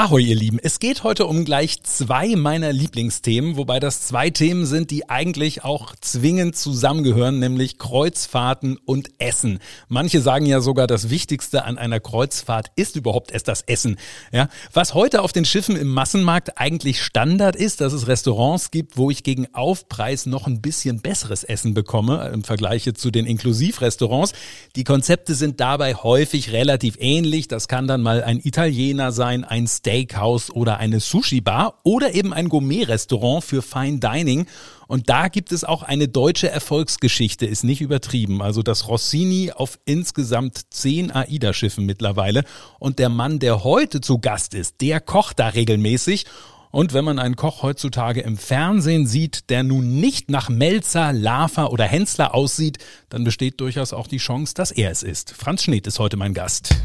Ahoi, ihr Lieben. Es geht heute um gleich zwei meiner Lieblingsthemen, wobei das zwei Themen sind, die eigentlich auch zwingend zusammengehören, nämlich Kreuzfahrten und Essen. Manche sagen ja sogar, das Wichtigste an einer Kreuzfahrt ist überhaupt erst das Essen. Ja, was heute auf den Schiffen im Massenmarkt eigentlich Standard ist, dass es Restaurants gibt, wo ich gegen Aufpreis noch ein bisschen besseres Essen bekomme im Vergleich zu den Inklusivrestaurants. Die Konzepte sind dabei häufig relativ ähnlich. Das kann dann mal ein Italiener sein, ein Steakhouse oder eine Sushi-Bar oder eben ein Gourmet-Restaurant für Fine Dining. Und da gibt es auch eine deutsche Erfolgsgeschichte, ist nicht übertrieben. Also das Rossini auf insgesamt zehn AIDA-Schiffen mittlerweile. Und der Mann, der heute zu Gast ist, der kocht da regelmäßig. Und wenn man einen Koch heutzutage im Fernsehen sieht, der nun nicht nach Melzer, Lafer oder Hensler aussieht, dann besteht durchaus auch die Chance, dass er es ist. Franz Schneed ist heute mein Gast.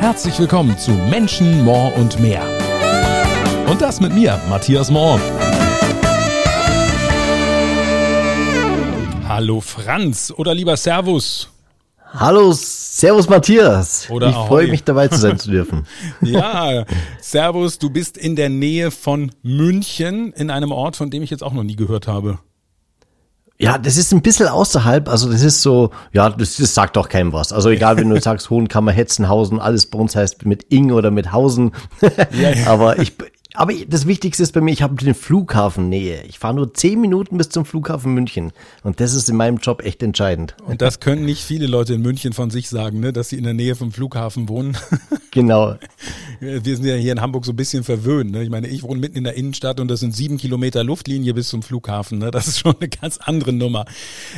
Herzlich willkommen zu Menschen, More und mehr. Und das mit mir, Matthias Mohr. Hallo Franz oder lieber Servus. Hallo, Servus Matthias. Oder ich freue mich dabei zu sein zu dürfen. ja, Servus, du bist in der Nähe von München, in einem Ort, von dem ich jetzt auch noch nie gehört habe. Ja, das ist ein bisschen außerhalb, also das ist so, ja, das, das sagt doch keinem was. Also egal, wenn du sagst Hohenkammer, Hetzenhausen, alles bei uns heißt mit Ing oder mit Hausen. ja, ja. Aber ich, aber das Wichtigste ist bei mir, ich habe den Flughafen Nähe. Ich fahre nur zehn Minuten bis zum Flughafen München. Und das ist in meinem Job echt entscheidend. Und das können nicht viele Leute in München von sich sagen, ne, dass sie in der Nähe vom Flughafen wohnen. Genau. Wir sind ja hier in Hamburg so ein bisschen verwöhnt. Ne? Ich meine, ich wohne mitten in der Innenstadt und das sind sieben Kilometer Luftlinie bis zum Flughafen. Ne? Das ist schon eine ganz andere Nummer.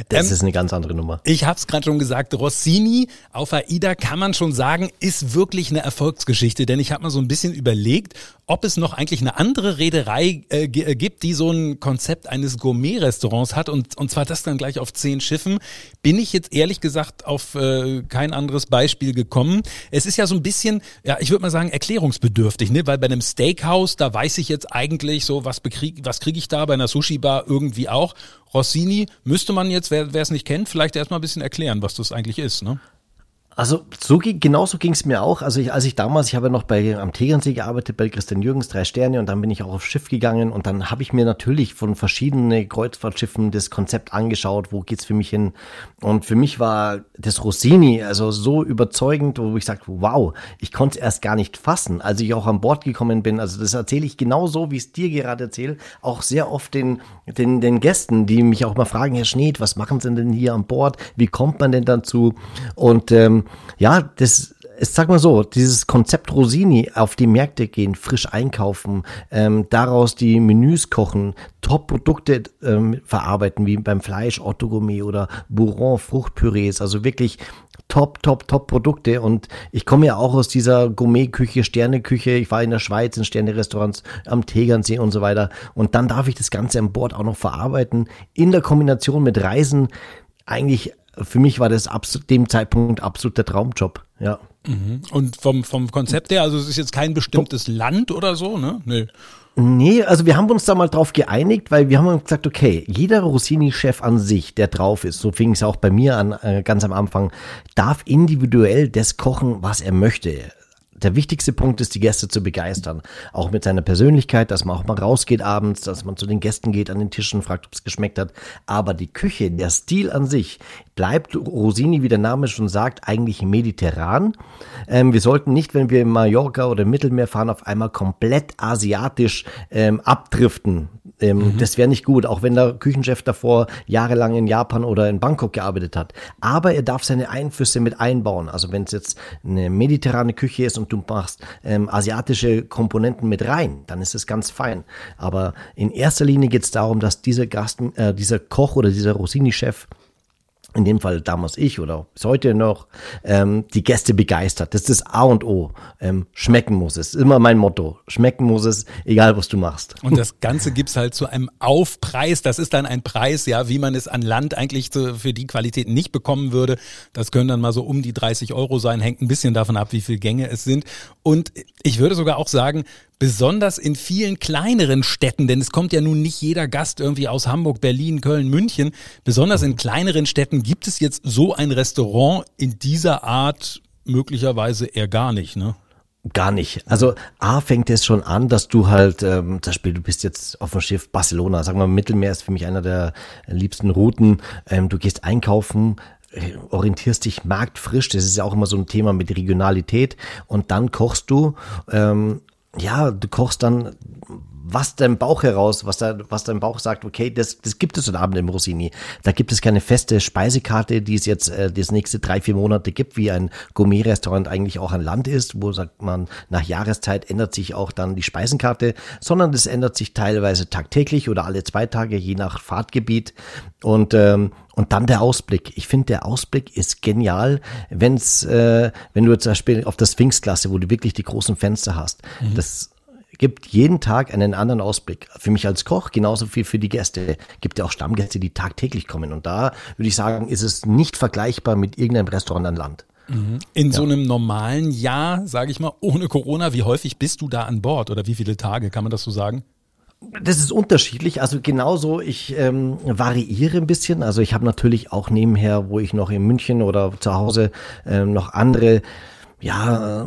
Das ähm, ist eine ganz andere Nummer. Ich habe es gerade schon gesagt, Rossini auf AIDA kann man schon sagen, ist wirklich eine Erfolgsgeschichte. Denn ich habe mal so ein bisschen überlegt, ob es noch eigentlich eine andere Reederei äh, äh, gibt, die so ein Konzept eines Gourmet-Restaurants hat und, und zwar das dann gleich auf zehn Schiffen, bin ich jetzt ehrlich gesagt auf äh, kein anderes Beispiel gekommen. Es ist ja so ein bisschen, ja, ich würde mal sagen, erklärungsbedürftig, ne? weil bei einem Steakhouse, da weiß ich jetzt eigentlich so, was, bekrieg, was kriege ich da bei einer Sushi-Bar irgendwie auch. Rossini müsste man jetzt, wer es nicht kennt, vielleicht erstmal ein bisschen erklären, was das eigentlich ist. Ne? Also so genauso ging es mir auch. Also ich, als ich damals, ich habe ja noch bei am Tegernsee gearbeitet, bei Christian Jürgens, drei Sterne, und dann bin ich auch aufs Schiff gegangen und dann habe ich mir natürlich von verschiedenen Kreuzfahrtschiffen das Konzept angeschaut, wo geht's für mich hin. Und für mich war das Rossini also so überzeugend, wo ich sagte, wow, ich konnte es erst gar nicht fassen, als ich auch an Bord gekommen bin. Also das erzähle ich genauso, wie es dir gerade erzähle, auch sehr oft den, den, den Gästen, die mich auch mal fragen, Herr Schneed, was machen Sie denn hier an Bord? Wie kommt man denn dazu? Und ähm, ja, das ich sag mal so, dieses Konzept Rosini auf die Märkte gehen, frisch einkaufen, ähm, daraus die Menüs kochen, Top-Produkte ähm, verarbeiten, wie beim Fleisch, Otto Gourmet oder Bourron, Fruchtpürees, also wirklich top, top, top Produkte. Und ich komme ja auch aus dieser Gourmet-Küche, Sterneküche. Ich war in der Schweiz in Sterne-Restaurants am Tegernsee und so weiter. Und dann darf ich das Ganze an Bord auch noch verarbeiten. In der Kombination mit Reisen eigentlich für mich war das ab dem Zeitpunkt absolut der Traumjob, ja. Mhm. Und vom, vom Konzept her, also es ist jetzt kein bestimmtes Land oder so, ne? Nee. Nee, also wir haben uns da mal drauf geeinigt, weil wir haben gesagt, okay, jeder Rossini-Chef an sich, der drauf ist, so fing es auch bei mir an, äh, ganz am Anfang, darf individuell das kochen, was er möchte der wichtigste Punkt ist, die Gäste zu begeistern. Auch mit seiner Persönlichkeit, dass man auch mal rausgeht abends, dass man zu den Gästen geht, an den Tischen fragt, ob es geschmeckt hat. Aber die Küche, der Stil an sich, bleibt Rosini, wie der Name schon sagt, eigentlich mediterran. Ähm, wir sollten nicht, wenn wir in Mallorca oder im Mittelmeer fahren, auf einmal komplett asiatisch ähm, abdriften. Ähm, mhm. Das wäre nicht gut, auch wenn der Küchenchef davor jahrelang in Japan oder in Bangkok gearbeitet hat. Aber er darf seine Einflüsse mit einbauen. Also wenn es jetzt eine mediterrane Küche ist und du machst ähm, asiatische Komponenten mit rein, dann ist es ganz fein. Aber in erster Linie geht es darum, dass dieser Gast, äh, dieser Koch oder dieser Rossini-Chef in dem Fall damals ich oder bis heute noch, ähm, die Gäste begeistert. Das ist das A und O. Ähm, schmecken muss es. Immer mein Motto. Schmecken muss es, egal was du machst. Und das Ganze gibt's halt zu einem Aufpreis. Das ist dann ein Preis, ja, wie man es an Land eigentlich für die Qualität nicht bekommen würde. Das können dann mal so um die 30 Euro sein. Hängt ein bisschen davon ab, wie viele Gänge es sind. Und ich würde sogar auch sagen, besonders in vielen kleineren Städten, denn es kommt ja nun nicht jeder Gast irgendwie aus Hamburg, Berlin, Köln, München. Besonders in kleineren Städten gibt es jetzt so ein Restaurant in dieser Art möglicherweise eher gar nicht, ne? Gar nicht. Also A fängt es schon an, dass du halt, ähm, zum Beispiel, du bist jetzt auf dem Schiff Barcelona, sagen wir Mittelmeer ist für mich einer der liebsten Routen. Ähm, du gehst einkaufen, äh, orientierst dich marktfrisch, das ist ja auch immer so ein Thema mit Regionalität und dann kochst du ähm, ja, du kochst dann was dein Bauch heraus, was, da, was dein Bauch sagt, okay, das, das gibt es heute Abend im Rossini. Da gibt es keine feste Speisekarte, die es jetzt äh, das nächste drei, vier Monate gibt, wie ein Gourmet-Restaurant eigentlich auch ein Land ist, wo sagt man, nach Jahreszeit ändert sich auch dann die Speisenkarte, sondern das ändert sich teilweise tagtäglich oder alle zwei Tage, je nach Fahrtgebiet. Und ähm, und dann der Ausblick. Ich finde, der Ausblick ist genial, wenn's, äh, wenn du zum Beispiel auf das Sphinxklasse, wo du wirklich die großen Fenster hast. Mhm. Das gibt jeden Tag einen anderen Ausblick. Für mich als Koch genauso viel für die Gäste. Gibt ja auch Stammgäste, die tagtäglich kommen. Und da würde ich sagen, ist es nicht vergleichbar mit irgendeinem Restaurant an Land. Mhm. In ja. so einem normalen Jahr, sage ich mal, ohne Corona, wie häufig bist du da an Bord oder wie viele Tage, kann man das so sagen? Das ist unterschiedlich. Also genauso, ich ähm, variiere ein bisschen. Also ich habe natürlich auch nebenher, wo ich noch in München oder zu Hause ähm, noch andere ja,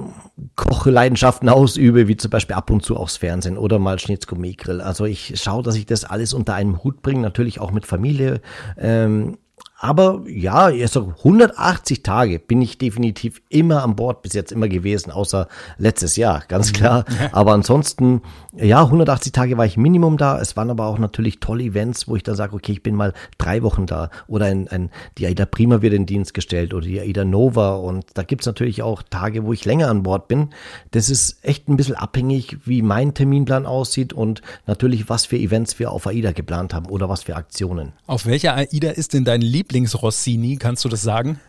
Kochleidenschaften ausübe, wie zum Beispiel ab und zu aufs Fernsehen oder mal Schnitzgourmet-Grill. Also ich schaue, dass ich das alles unter einem Hut bringe, natürlich auch mit Familie. Ähm, aber ja, also 180 Tage bin ich definitiv immer an Bord bis jetzt immer gewesen, außer letztes Jahr, ganz mhm. klar. Aber ansonsten, ja, 180 Tage war ich Minimum da. Es waren aber auch natürlich tolle Events, wo ich dann sage, okay, ich bin mal drei Wochen da. Oder ein, ein, die AIDA Prima wird in Dienst gestellt oder die AIDA Nova. Und da gibt's natürlich auch Tage, wo ich länger an Bord bin. Das ist echt ein bisschen abhängig, wie mein Terminplan aussieht und natürlich, was für Events wir auf AIDA geplant haben oder was für Aktionen. Auf welcher AIDA ist denn dein Lieblings Lieblings-Rossini? Kannst du das sagen?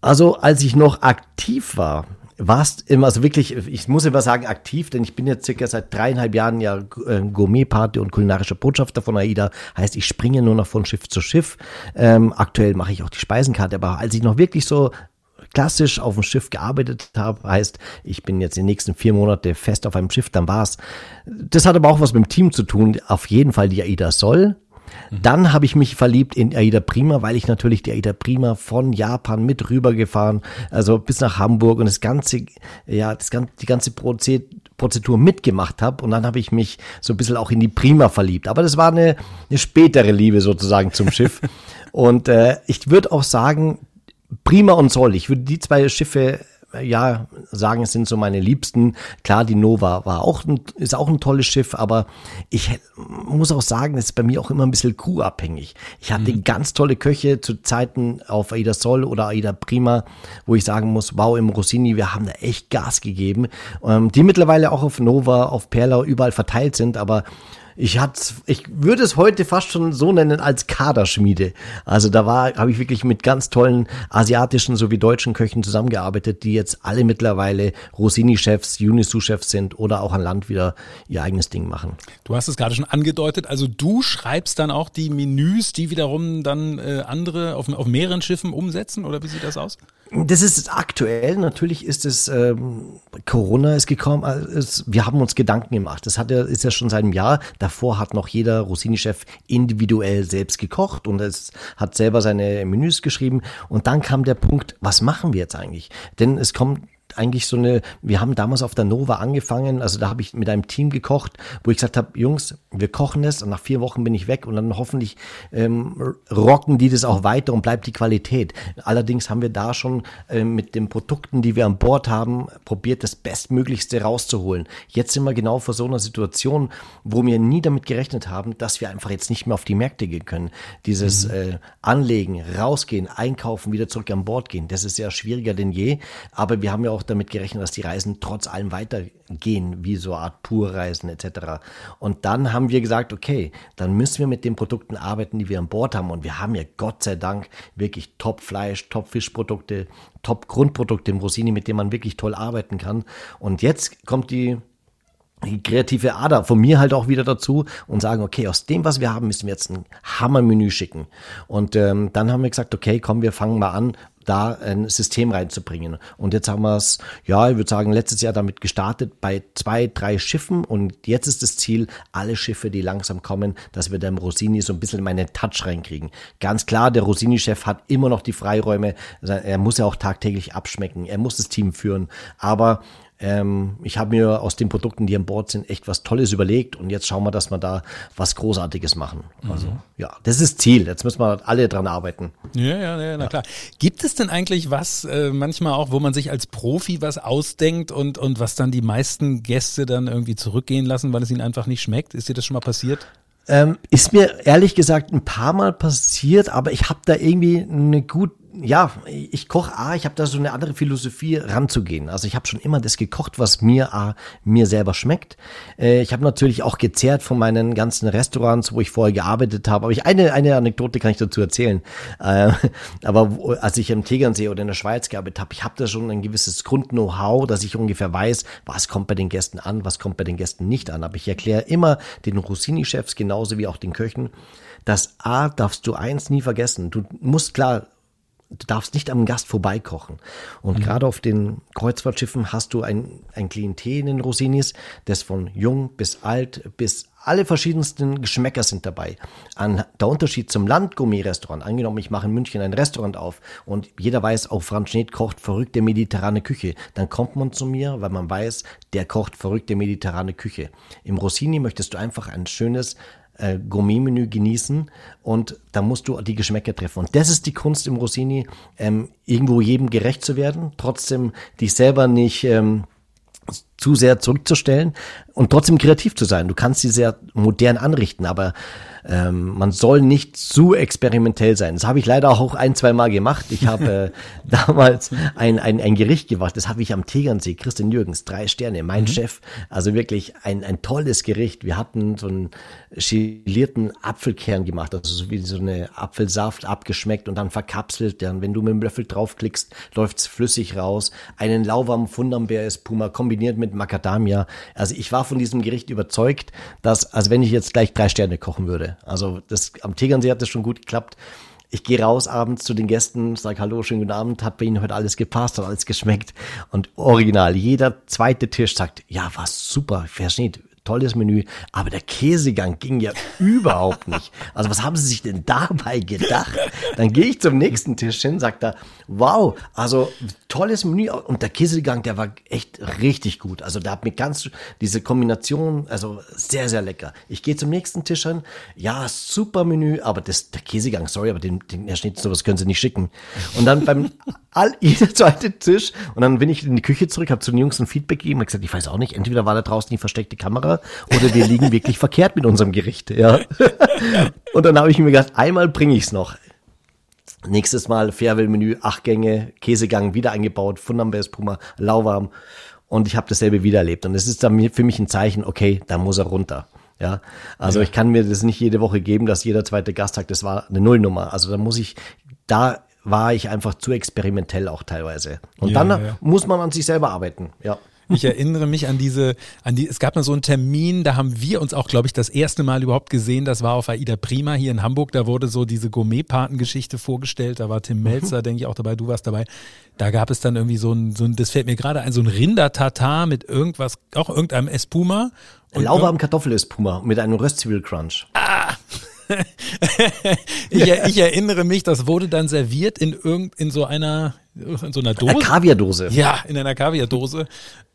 Also, als ich noch aktiv war, war es immer, also wirklich, ich muss immer sagen, aktiv, denn ich bin jetzt circa seit dreieinhalb Jahren ja äh, Gourmet-Party und kulinarischer Botschafter von AIDA. Heißt, ich springe nur noch von Schiff zu Schiff. Ähm, aktuell mache ich auch die Speisenkarte, aber als ich noch wirklich so klassisch auf dem Schiff gearbeitet habe, heißt, ich bin jetzt die nächsten vier Monate fest auf einem Schiff, dann war's. Das hat aber auch was mit dem Team zu tun. Auf jeden Fall die AIDA soll, dann habe ich mich verliebt in Aida Prima, weil ich natürlich die Aida Prima von Japan mit rübergefahren, also bis nach Hamburg und das ganze, ja, das ganze, die ganze Prozedur mitgemacht habe. Und dann habe ich mich so ein bisschen auch in die Prima verliebt. Aber das war eine, eine spätere Liebe sozusagen zum Schiff. und äh, ich würde auch sagen, Prima und Soll. Ich würde die zwei Schiffe ja, sagen, es sind so meine Liebsten. Klar, die Nova war auch ein, ist auch ein tolles Schiff, aber ich muss auch sagen, es ist bei mir auch immer ein bisschen crewabhängig. Ich hatte mhm. ganz tolle Köche zu Zeiten auf Aida Sol oder Aida Prima, wo ich sagen muss, wow, im Rossini, wir haben da echt Gas gegeben, ähm, die mittlerweile auch auf Nova, auf Perla überall verteilt sind, aber ich hatte, ich würde es heute fast schon so nennen als Kaderschmiede. Also da war, habe ich wirklich mit ganz tollen asiatischen sowie deutschen Köchen zusammengearbeitet, die jetzt alle mittlerweile Rossini-Chefs, Unisu-Chefs sind oder auch an Land wieder ihr eigenes Ding machen. Du hast es gerade schon angedeutet. Also du schreibst dann auch die Menüs, die wiederum dann äh, andere auf, auf mehreren Schiffen umsetzen oder wie sieht das aus? Das ist aktuell. Natürlich ist es ähm, Corona ist gekommen. Also wir haben uns Gedanken gemacht. Das hat ja, ist ja schon seit einem Jahr. Davor hat noch jeder Rossini-Chef individuell selbst gekocht und es hat selber seine Menüs geschrieben. Und dann kam der Punkt: Was machen wir jetzt eigentlich? Denn es kommt eigentlich so eine, wir haben damals auf der Nova angefangen, also da habe ich mit einem Team gekocht, wo ich gesagt habe, Jungs, wir kochen es und nach vier Wochen bin ich weg und dann hoffentlich ähm, rocken die das auch weiter und bleibt die Qualität. Allerdings haben wir da schon ähm, mit den Produkten, die wir an Bord haben, probiert, das Bestmöglichste rauszuholen. Jetzt sind wir genau vor so einer Situation, wo wir nie damit gerechnet haben, dass wir einfach jetzt nicht mehr auf die Märkte gehen können. Dieses mhm. äh, Anlegen, rausgehen, einkaufen, wieder zurück an Bord gehen, das ist ja schwieriger denn je, aber wir haben ja auch auch damit gerechnet, dass die Reisen trotz allem weitergehen, wie so eine Art Purreisen etc. Und dann haben wir gesagt, okay, dann müssen wir mit den Produkten arbeiten, die wir an Bord haben. Und wir haben ja Gott sei Dank wirklich Top-Fleisch, Top-Fischprodukte, Top-Grundprodukte im Rossini, mit denen man wirklich toll arbeiten kann. Und jetzt kommt die kreative Ader von mir halt auch wieder dazu und sagen, okay, aus dem, was wir haben, müssen wir jetzt ein Hammermenü schicken. Und ähm, dann haben wir gesagt, okay, komm, wir fangen mal an, da ein System reinzubringen. Und jetzt haben wir es, ja, ich würde sagen, letztes Jahr damit gestartet bei zwei, drei Schiffen und jetzt ist das Ziel, alle Schiffe, die langsam kommen, dass wir dem Rossini so ein bisschen meinen Touch reinkriegen. Ganz klar, der Rossini-Chef hat immer noch die Freiräume, er muss ja auch tagtäglich abschmecken, er muss das Team führen, aber ähm, ich habe mir aus den Produkten, die an Bord sind, echt was Tolles überlegt und jetzt schauen wir, dass wir da was Großartiges machen. Also mhm. ja, das ist Ziel. Jetzt müssen wir alle dran arbeiten. Ja, ja, ja, na ja. klar. Gibt es denn eigentlich was äh, manchmal auch, wo man sich als Profi was ausdenkt und und was dann die meisten Gäste dann irgendwie zurückgehen lassen, weil es ihnen einfach nicht schmeckt? Ist dir das schon mal passiert? Ähm, ist mir ehrlich gesagt ein paar Mal passiert, aber ich habe da irgendwie eine gut ja, ich koche A, ich habe da so eine andere Philosophie ranzugehen. Also ich habe schon immer das gekocht, was mir A, mir selber schmeckt. Äh, ich habe natürlich auch gezehrt von meinen ganzen Restaurants, wo ich vorher gearbeitet habe. Aber ich eine eine Anekdote kann ich dazu erzählen. Äh, aber wo, als ich im Tegernsee oder in der Schweiz gearbeitet habe, ich habe da schon ein gewisses Grund-Know-how, dass ich ungefähr weiß, was kommt bei den Gästen an, was kommt bei den Gästen nicht an. Aber ich erkläre immer den Rossini-Chefs genauso wie auch den Köchen, dass A, darfst du eins nie vergessen. Du musst klar du darfst nicht am Gast vorbeikochen. Und mhm. gerade auf den Kreuzfahrtschiffen hast du ein, ein Klientel in den Rossinis, das von jung bis alt bis alle verschiedensten Geschmäcker sind dabei. An der Unterschied zum Landgourmet-Restaurant. Angenommen, ich mache in München ein Restaurant auf und jeder weiß, auch Franz Schneed kocht verrückte mediterrane Küche. Dann kommt man zu mir, weil man weiß, der kocht verrückte mediterrane Küche. Im Rossini möchtest du einfach ein schönes, äh, Gourmet-Menü genießen und da musst du die Geschmäcker treffen. Und das ist die Kunst im Rossini, ähm, irgendwo jedem gerecht zu werden, trotzdem dich selber nicht ähm, zu sehr zurückzustellen und trotzdem kreativ zu sein. Du kannst sie sehr modern anrichten, aber ähm, man soll nicht zu experimentell sein. Das habe ich leider auch ein, zwei Mal gemacht. Ich habe äh, damals ein, ein, ein Gericht gemacht, das habe ich am Tegernsee, Christian Jürgens, drei Sterne, mein mhm. Chef. Also wirklich ein, ein tolles Gericht. Wir hatten so einen gelierten Apfelkern gemacht, also so wie so eine Apfelsaft abgeschmeckt und dann verkapselt. Dann, wenn du mit dem Löffel draufklickst, läuft's flüssig raus. Einen lauwarmen Funderbeer ist Puma kombiniert mit Macadamia. Also ich war von diesem Gericht überzeugt, dass, als wenn ich jetzt gleich drei Sterne kochen würde. Also das, am Tegernsee hat das schon gut geklappt. Ich gehe raus abends zu den Gästen, sage Hallo, schönen guten Abend, hat bei Ihnen heute alles gepasst, hat alles geschmeckt. Und original, jeder zweite Tisch sagt, ja, war super, versteht, tolles Menü, aber der Käsegang ging ja überhaupt nicht. Also was haben Sie sich denn dabei gedacht? Dann gehe ich zum nächsten Tisch hin, sagt er, wow, also tolles Menü und der Käsegang, der war echt richtig gut. Also da hat mir ganz diese Kombination, also sehr, sehr lecker. Ich gehe zum nächsten Tisch hin, ja, super Menü, aber das, der Käsegang, sorry, aber den, den Herr Schnitt, sowas können Sie nicht schicken. Und dann beim all, jeder zweite Tisch und dann bin ich in die Küche zurück, habe zu den Jungs ein Feedback gegeben, habe gesagt, ich weiß auch nicht, entweder war da draußen die versteckte Kamera oder wir liegen wirklich verkehrt mit unserem Gericht, ja. Und dann habe ich mir gedacht, einmal bringe ich es noch. Nächstes Mal Fairwell-Menü, acht Gänge, Käsegang wieder eingebaut, Funambers Puma, lauwarm. Und ich habe dasselbe wieder erlebt. Und es ist dann für mich ein Zeichen, okay, da muss er runter. Ja, also ja. ich kann mir das nicht jede Woche geben, dass jeder zweite Gast sagt, das war eine Nullnummer. Also da muss ich, da war ich einfach zu experimentell auch teilweise. Und ja, dann ja. muss man an sich selber arbeiten. Ja. Ich erinnere mich an diese, an die, es gab mal so einen Termin, da haben wir uns auch, glaube ich, das erste Mal überhaupt gesehen. Das war auf Aida Prima hier in Hamburg. Da wurde so diese Gourmet-Paten-Geschichte vorgestellt. Da war Tim mhm. Melzer, denke ich, auch dabei. Du warst dabei. Da gab es dann irgendwie so ein, so ein das fällt mir gerade ein, so ein Rinder-Tatar mit irgendwas, auch irgendeinem Espuma. Lauwarm Kartoffel-Espuma mit einem Röstzwiebel-Crunch. Ah! ich, ich, erinnere mich, das wurde dann serviert in irgend in so einer in so einer Dose. Eine Kaviardose. Ja, in einer Kaviardose.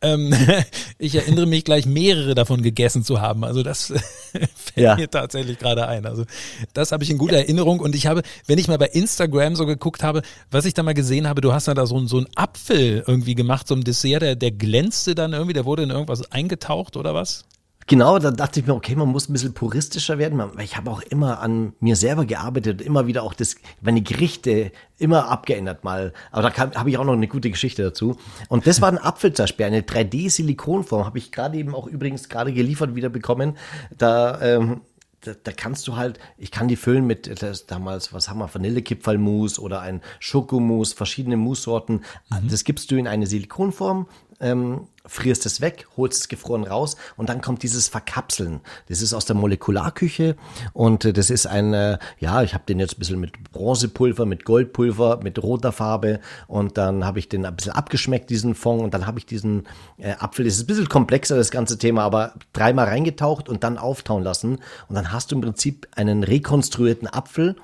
Ähm, ich erinnere mich gleich mehrere davon gegessen zu haben. Also das fällt ja. mir tatsächlich gerade ein. Also das habe ich in guter ja. Erinnerung und ich habe, wenn ich mal bei Instagram so geguckt habe, was ich da mal gesehen habe, du hast da so, so einen Apfel irgendwie gemacht, so ein Dessert, der, der glänzte dann irgendwie, der wurde in irgendwas eingetaucht oder was? Genau, da dachte ich mir, okay, man muss ein bisschen puristischer werden, weil ich habe auch immer an mir selber gearbeitet, immer wieder auch das, meine Gerichte immer abgeändert mal. Aber da habe ich auch noch eine gute Geschichte dazu. Und das war ein Apfelzersperr, eine 3D-Silikonform, habe ich gerade eben auch übrigens gerade geliefert wieder bekommen. Da ähm, da, da kannst du halt, ich kann die füllen mit das, damals, was haben wir, Vanillekipferlmus oder ein Schokomousse, verschiedene Moussorten. Mhm. Das gibst du in eine Silikonform, ähm, frierst es weg, holst es gefroren raus und dann kommt dieses Verkapseln. Das ist aus der Molekularküche und äh, das ist ein, äh, ja, ich habe den jetzt ein bisschen mit Bronzepulver, mit Goldpulver, mit roter Farbe und dann habe ich den ein bisschen abgeschmeckt, diesen Fond und dann habe ich diesen äh, Apfel, das ist ein bisschen komplexer, das ganze Thema, aber dreimal reingetaucht und dann auftauen lassen und dann hast du im Prinzip einen rekonstruierten Apfel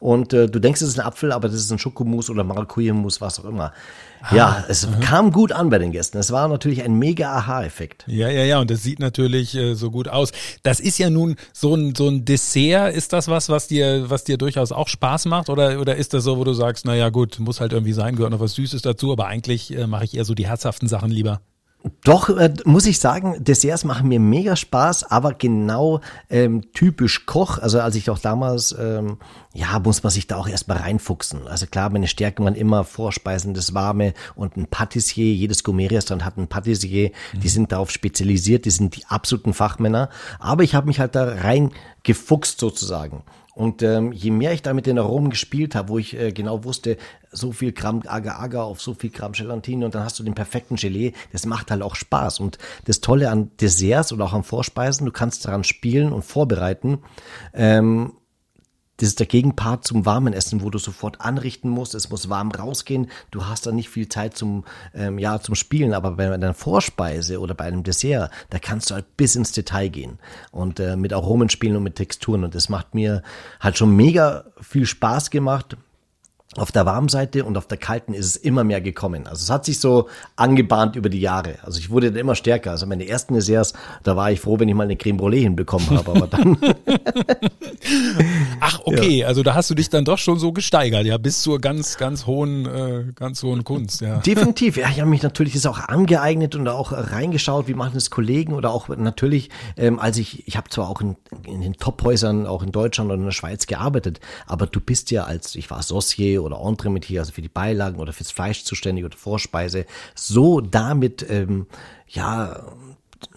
und äh, du denkst, es ist ein Apfel, aber das ist ein Schokomus oder Maracuja-Mus, was auch immer. Ah, ja, es aha. kam gut an bei den Gästen. Es war natürlich ein mega Aha-Effekt. Ja, ja, ja, und das sieht natürlich äh, so gut aus. Das ist ja nun so ein, so ein Dessert. Ist das was, was dir, was dir durchaus auch Spaß macht? Oder, oder ist das so, wo du sagst, naja, gut, muss halt irgendwie sein, gehört noch was Süßes dazu, aber eigentlich äh, mache ich eher so die herzhaften Sachen lieber? Doch, äh, muss ich sagen, Desserts machen mir mega Spaß, aber genau ähm, typisch Koch. Also als ich doch damals, ähm, ja, muss man sich da auch erstmal reinfuchsen. Also klar, meine Stärken waren immer Vorspeisen, das Warme und ein Patissier. Jedes Gourmet-Restaurant hat einen Patissier. Mhm. Die sind darauf spezialisiert, die sind die absoluten Fachmänner. Aber ich habe mich halt da reingefuchst sozusagen. Und ähm, je mehr ich da mit den Aromen gespielt habe, wo ich äh, genau wusste, so viel Gramm Agar-Agar auf so viel Gramm Gelatine und dann hast du den perfekten Gelee, das macht halt auch Spaß. Und das Tolle an Desserts oder auch an Vorspeisen, du kannst daran spielen und vorbereiten. Ähm, das ist der Gegenpart zum warmen Essen, wo du sofort anrichten musst. Es muss warm rausgehen. Du hast dann nicht viel Zeit zum, ähm, ja, zum Spielen. Aber bei einer Vorspeise oder bei einem Dessert, da kannst du halt bis ins Detail gehen und äh, mit Aromen spielen und mit Texturen. Und das macht mir halt schon mega viel Spaß gemacht auf der warmen Seite und auf der kalten ist es immer mehr gekommen. Also es hat sich so angebahnt über die Jahre. Also ich wurde dann immer stärker. Also meine ersten Desserts, da war ich froh, wenn ich mal eine Creme Brûlée hinbekommen habe, aber dann. Ach, okay, ja. also da hast du dich dann doch schon so gesteigert, ja, bis zur ganz, ganz hohen, äh, ganz hohen Kunst, ja. Definitiv, ja, ich habe mich natürlich das auch angeeignet und auch reingeschaut, wie machen das Kollegen oder auch natürlich, ähm, als ich, ich habe zwar auch in, in den Tophäusern, auch in Deutschland und in der Schweiz gearbeitet, aber du bist ja als, ich war Saucier oder Entremetier, also für die Beilagen oder fürs Fleisch zuständig oder Vorspeise, so damit, ähm, ja,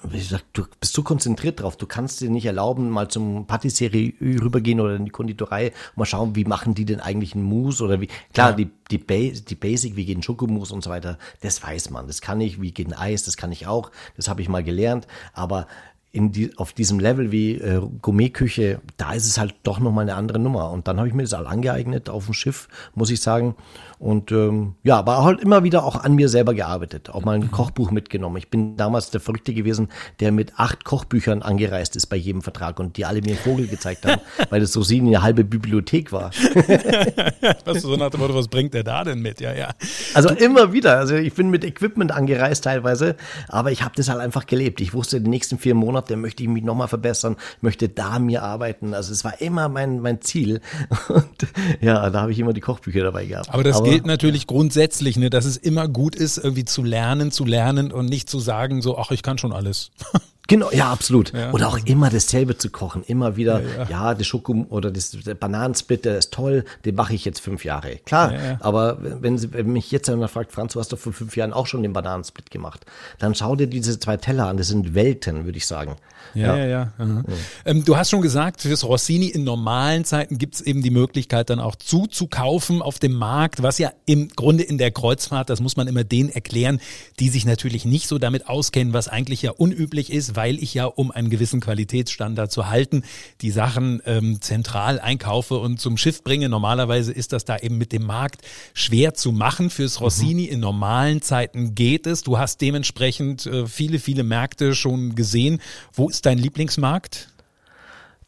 wie gesagt, du bist so konzentriert drauf, du kannst dir nicht erlauben, mal zum Patisserie rübergehen oder in die Konditorei, mal schauen, wie machen die denn eigentlich einen Mousse oder wie, klar, ja. die, die, ba die Basic, wie geht ein Schokomousse und so weiter, das weiß man, das kann ich, wie geht ein Eis, das kann ich auch, das habe ich mal gelernt, aber in die, auf diesem Level wie äh, Gourmetküche, da ist es halt doch nochmal eine andere Nummer. Und dann habe ich mir das all angeeignet auf dem Schiff, muss ich sagen. Und ähm, ja, aber halt immer wieder auch an mir selber gearbeitet, auch mal ein mhm. Kochbuch mitgenommen. Ich bin damals der Verrückte gewesen, der mit acht Kochbüchern angereist ist bei jedem Vertrag und die alle mir einen Vogel gezeigt haben, weil das so sie eine halbe Bibliothek war. was so nach dem Motto, was bringt der da denn mit? Ja, ja. Also immer wieder. Also ich bin mit Equipment angereist teilweise, aber ich habe das halt einfach gelebt. Ich wusste, die nächsten vier Monate möchte ich mich nochmal verbessern, möchte da mir arbeiten. Also es war immer mein, mein Ziel. Und ja, da habe ich immer die Kochbücher dabei gehabt. Aber das aber, gilt natürlich grundsätzlich, ne, dass es immer gut ist, irgendwie zu lernen, zu lernen und nicht zu sagen, so, ach, ich kann schon alles. Genau, ja, absolut. Ja. Oder auch immer dasselbe zu kochen. Immer wieder, ja, ja. ja der Schoko oder das, der Bananensplit, der ist toll, den mache ich jetzt fünf Jahre. Klar, aber wenn, Sie, wenn mich jetzt einer fragt, Franz, du hast doch vor fünf Jahren auch schon den Bananensplit gemacht, dann schau dir diese zwei Teller an. Das sind Welten, würde ich sagen. Ja, ja, ja. ja. Ähm, du hast schon gesagt, fürs Rossini in normalen Zeiten gibt es eben die Möglichkeit, dann auch zuzukaufen auf dem Markt, was ja im Grunde in der Kreuzfahrt, das muss man immer denen erklären, die sich natürlich nicht so damit auskennen, was eigentlich ja unüblich ist, weil ich ja, um einen gewissen Qualitätsstandard zu halten, die Sachen ähm, zentral einkaufe und zum Schiff bringe. Normalerweise ist das da eben mit dem Markt schwer zu machen. Fürs Rossini mhm. in normalen Zeiten geht es. Du hast dementsprechend äh, viele, viele Märkte schon gesehen. Wo ist dein Lieblingsmarkt?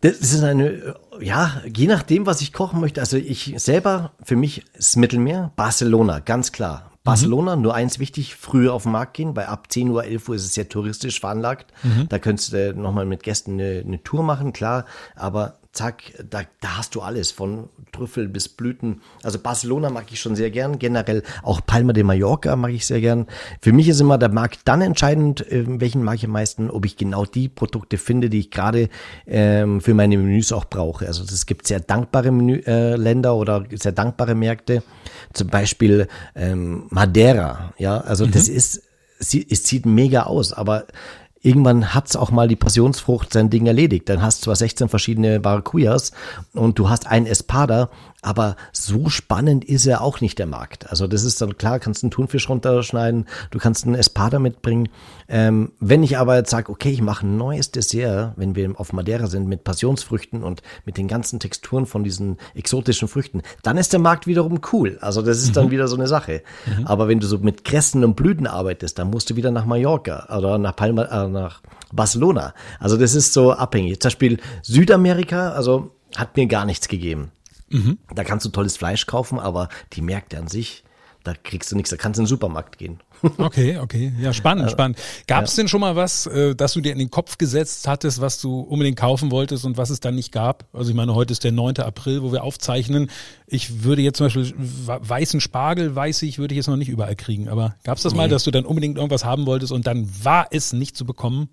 Das ist eine, ja, je nachdem, was ich kochen möchte. Also ich selber, für mich ist Mittelmeer, Barcelona, ganz klar. Barcelona, mhm. nur eins wichtig, früher auf den Markt gehen, weil ab 10 Uhr, 11 Uhr ist es sehr touristisch veranlagt. Mhm. Da könntest du nochmal mit Gästen eine, eine Tour machen, klar, aber zack, da, da hast du alles, von Trüffel bis Blüten. Also Barcelona mag ich schon sehr gern, generell auch Palma de Mallorca mag ich sehr gern. Für mich ist immer der Markt dann entscheidend, äh, welchen mag ich am meisten, ob ich genau die Produkte finde, die ich gerade ähm, für meine Menüs auch brauche. Also es gibt sehr dankbare Menü, äh, Länder oder sehr dankbare Märkte, zum Beispiel ähm, Madeira. Ja, also mhm. das ist, sie, es sieht mega aus, aber irgendwann hat's auch mal die Passionsfrucht sein Ding erledigt. Dann hast du zwar 16 verschiedene Barracudas und du hast einen Espada, aber so spannend ist er auch nicht der Markt. Also das ist dann klar, kannst einen Thunfisch runterschneiden, du kannst einen Espada mitbringen. Ähm, wenn ich aber jetzt sage, okay, ich mache ein neues Dessert, wenn wir auf Madeira sind mit Passionsfrüchten und mit den ganzen Texturen von diesen exotischen Früchten, dann ist der Markt wiederum cool. Also das ist dann mhm. wieder so eine Sache. Mhm. Aber wenn du so mit Kressen und Blüten arbeitest, dann musst du wieder nach Mallorca oder nach Palma, äh, nach Barcelona. Also das ist so abhängig. Zum Beispiel Südamerika, also hat mir gar nichts gegeben. Mhm. Da kannst du tolles Fleisch kaufen, aber die Märkte an sich, da kriegst du nichts, da kannst du in den Supermarkt gehen. Okay, okay. Ja, spannend, spannend. Gab es ja. denn schon mal was, äh, dass du dir in den Kopf gesetzt hattest, was du unbedingt kaufen wolltest und was es dann nicht gab? Also ich meine, heute ist der 9. April, wo wir aufzeichnen. Ich würde jetzt zum Beispiel weißen Spargel, weiß ich, würde ich jetzt noch nicht überall kriegen. Aber gab es das nee. mal, dass du dann unbedingt irgendwas haben wolltest und dann war es nicht zu bekommen?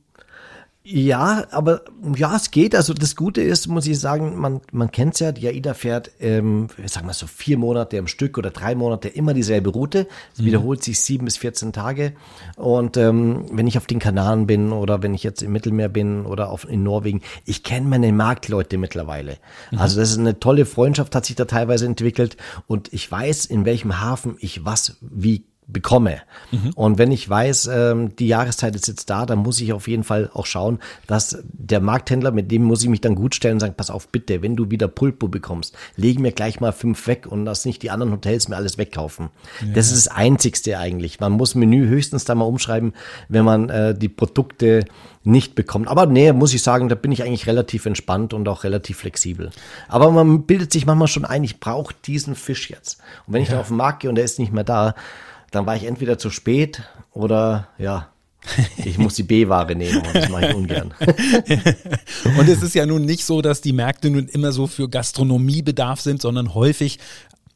Ja, aber ja, es geht. Also das Gute ist, muss ich sagen, man, man kennt ja, die AIDA fährt, ähm, sagen wir so vier Monate am Stück oder drei Monate immer dieselbe Route. Es mhm. wiederholt sich sieben bis 14 Tage. Und ähm, wenn ich auf den Kanaren bin oder wenn ich jetzt im Mittelmeer bin oder auf, in Norwegen, ich kenne meine Marktleute mittlerweile. Mhm. Also das ist eine tolle Freundschaft, hat sich da teilweise entwickelt. Und ich weiß, in welchem Hafen ich was wie bekomme. Mhm. Und wenn ich weiß, ähm, die Jahreszeit ist jetzt da, dann muss ich auf jeden Fall auch schauen, dass der Markthändler, mit dem muss ich mich dann gut stellen und sagen, pass auf, bitte, wenn du wieder Pulpo bekommst, lege mir gleich mal fünf weg und lass nicht die anderen Hotels mir alles wegkaufen. Ja. Das ist das Einzigste eigentlich. Man muss Menü höchstens da mal umschreiben, wenn man äh, die Produkte nicht bekommt. Aber nee, muss ich sagen, da bin ich eigentlich relativ entspannt und auch relativ flexibel. Aber man bildet sich manchmal schon ein, ich brauche diesen Fisch jetzt. Und wenn ich ja. dann auf den Markt gehe und der ist nicht mehr da, dann war ich entweder zu spät oder ja, ich muss die B-Ware nehmen und das mache ich ungern. und es ist ja nun nicht so, dass die Märkte nun immer so für Gastronomiebedarf sind, sondern häufig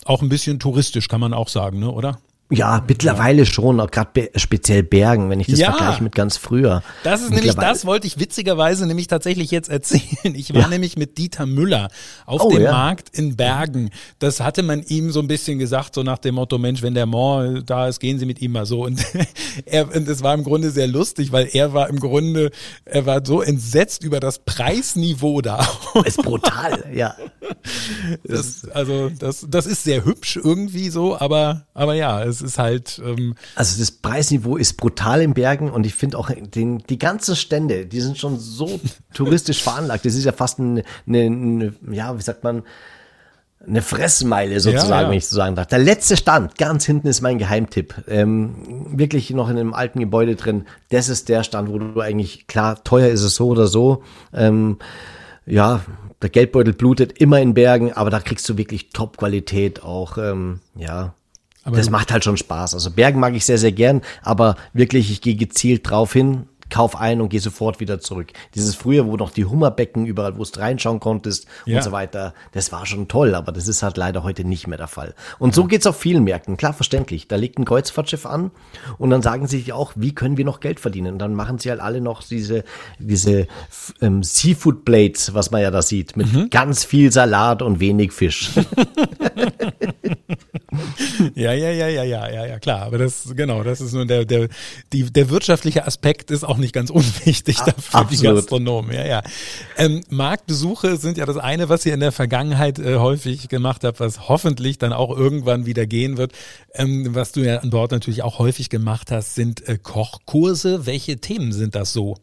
auch ein bisschen touristisch, kann man auch sagen, ne, oder? Ja, mittlerweile ja. schon, auch gerade speziell Bergen, wenn ich das ja, vergleiche mit ganz früher. Das ist nämlich, das wollte ich witzigerweise nämlich tatsächlich jetzt erzählen. Ich war ja. nämlich mit Dieter Müller auf oh, dem Markt in Bergen. Das hatte man ihm so ein bisschen gesagt, so nach dem Motto, Mensch, wenn der Mont da ist, gehen Sie mit ihm mal so. Und er, und es war im Grunde sehr lustig, weil er war im Grunde, er war so entsetzt über das Preisniveau da. Ist brutal, ja. Das, also, das, das ist sehr hübsch irgendwie so, aber, aber ja, es ist halt. Ähm also das Preisniveau ist brutal in Bergen und ich finde auch den, die ganzen Stände, die sind schon so touristisch veranlagt. Das ist ja fast eine, eine, eine ja, wie sagt man, eine Fressmeile sozusagen, ja, ja. wenn ich so sagen darf. Der letzte Stand, ganz hinten ist mein Geheimtipp. Ähm, wirklich noch in einem alten Gebäude drin. Das ist der Stand, wo du eigentlich, klar, teuer ist es so oder so. Ähm, ja, der Geldbeutel blutet immer in Bergen, aber da kriegst du wirklich Top-Qualität auch, ähm, ja, aber das macht halt schon Spaß. Also Bergen mag ich sehr, sehr gern, aber wirklich, ich gehe gezielt drauf hin, kauf ein und geh sofort wieder zurück. Dieses früher, wo noch die Hummerbecken überall, wo du reinschauen konntest ja. und so weiter, das war schon toll, aber das ist halt leider heute nicht mehr der Fall. Und so geht's auf vielen Märkten, klar verständlich. Da liegt ein Kreuzfahrtschiff an und dann sagen sie sich auch, wie können wir noch Geld verdienen? Und dann machen sie halt alle noch diese, diese ähm, Seafood Plates, was man ja da sieht, mit mhm. ganz viel Salat und wenig Fisch. ja, ja, ja, ja, ja, ja, ja, klar. Aber das, genau, das ist nur der, der, die, der wirtschaftliche Aspekt ist auch nicht ganz unwichtig dafür, Absolut. die Gastronomen. Ja, ja. Ähm, Marktbesuche sind ja das eine, was ihr in der Vergangenheit äh, häufig gemacht habt, was hoffentlich dann auch irgendwann wieder gehen wird. Ähm, was du ja an Bord natürlich auch häufig gemacht hast, sind äh, Kochkurse. Welche Themen sind das so?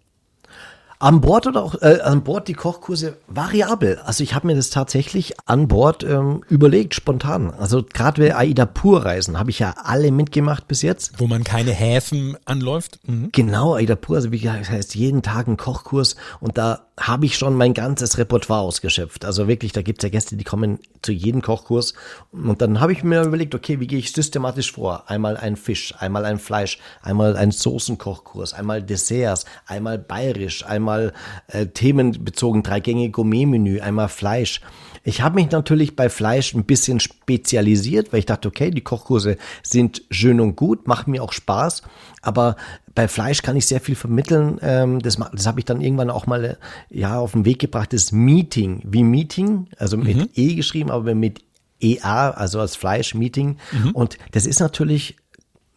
An Bord oder auch äh, an Bord die Kochkurse variabel. Also ich habe mir das tatsächlich an Bord ähm, überlegt, spontan. Also gerade bei AIDA Pur Reisen habe ich ja alle mitgemacht bis jetzt. Wo man keine Häfen anläuft. Mhm. Genau, AIDA Pur, also wie gesagt, das heißt jeden Tag ein Kochkurs und da habe ich schon mein ganzes Repertoire ausgeschöpft. Also wirklich, da gibt's ja Gäste, die kommen zu jedem Kochkurs. Und dann habe ich mir überlegt, okay, wie gehe ich systematisch vor? Einmal ein Fisch, einmal ein Fleisch, einmal ein Soßenkochkurs, einmal Desserts, einmal bayerisch, einmal äh, themenbezogen drei Gänge Gourmet-Menü, einmal Fleisch. Ich habe mich natürlich bei Fleisch ein bisschen spezialisiert, weil ich dachte, okay, die Kochkurse sind schön und gut, machen mir auch Spaß, aber bei Fleisch kann ich sehr viel vermitteln. Ähm, das das habe ich dann irgendwann auch mal äh, ja auf den Weg gebracht. Das Meeting, wie Meeting, also mit mhm. E geschrieben, aber mit EA, also als Fleisch Meeting. Mhm. Und das ist natürlich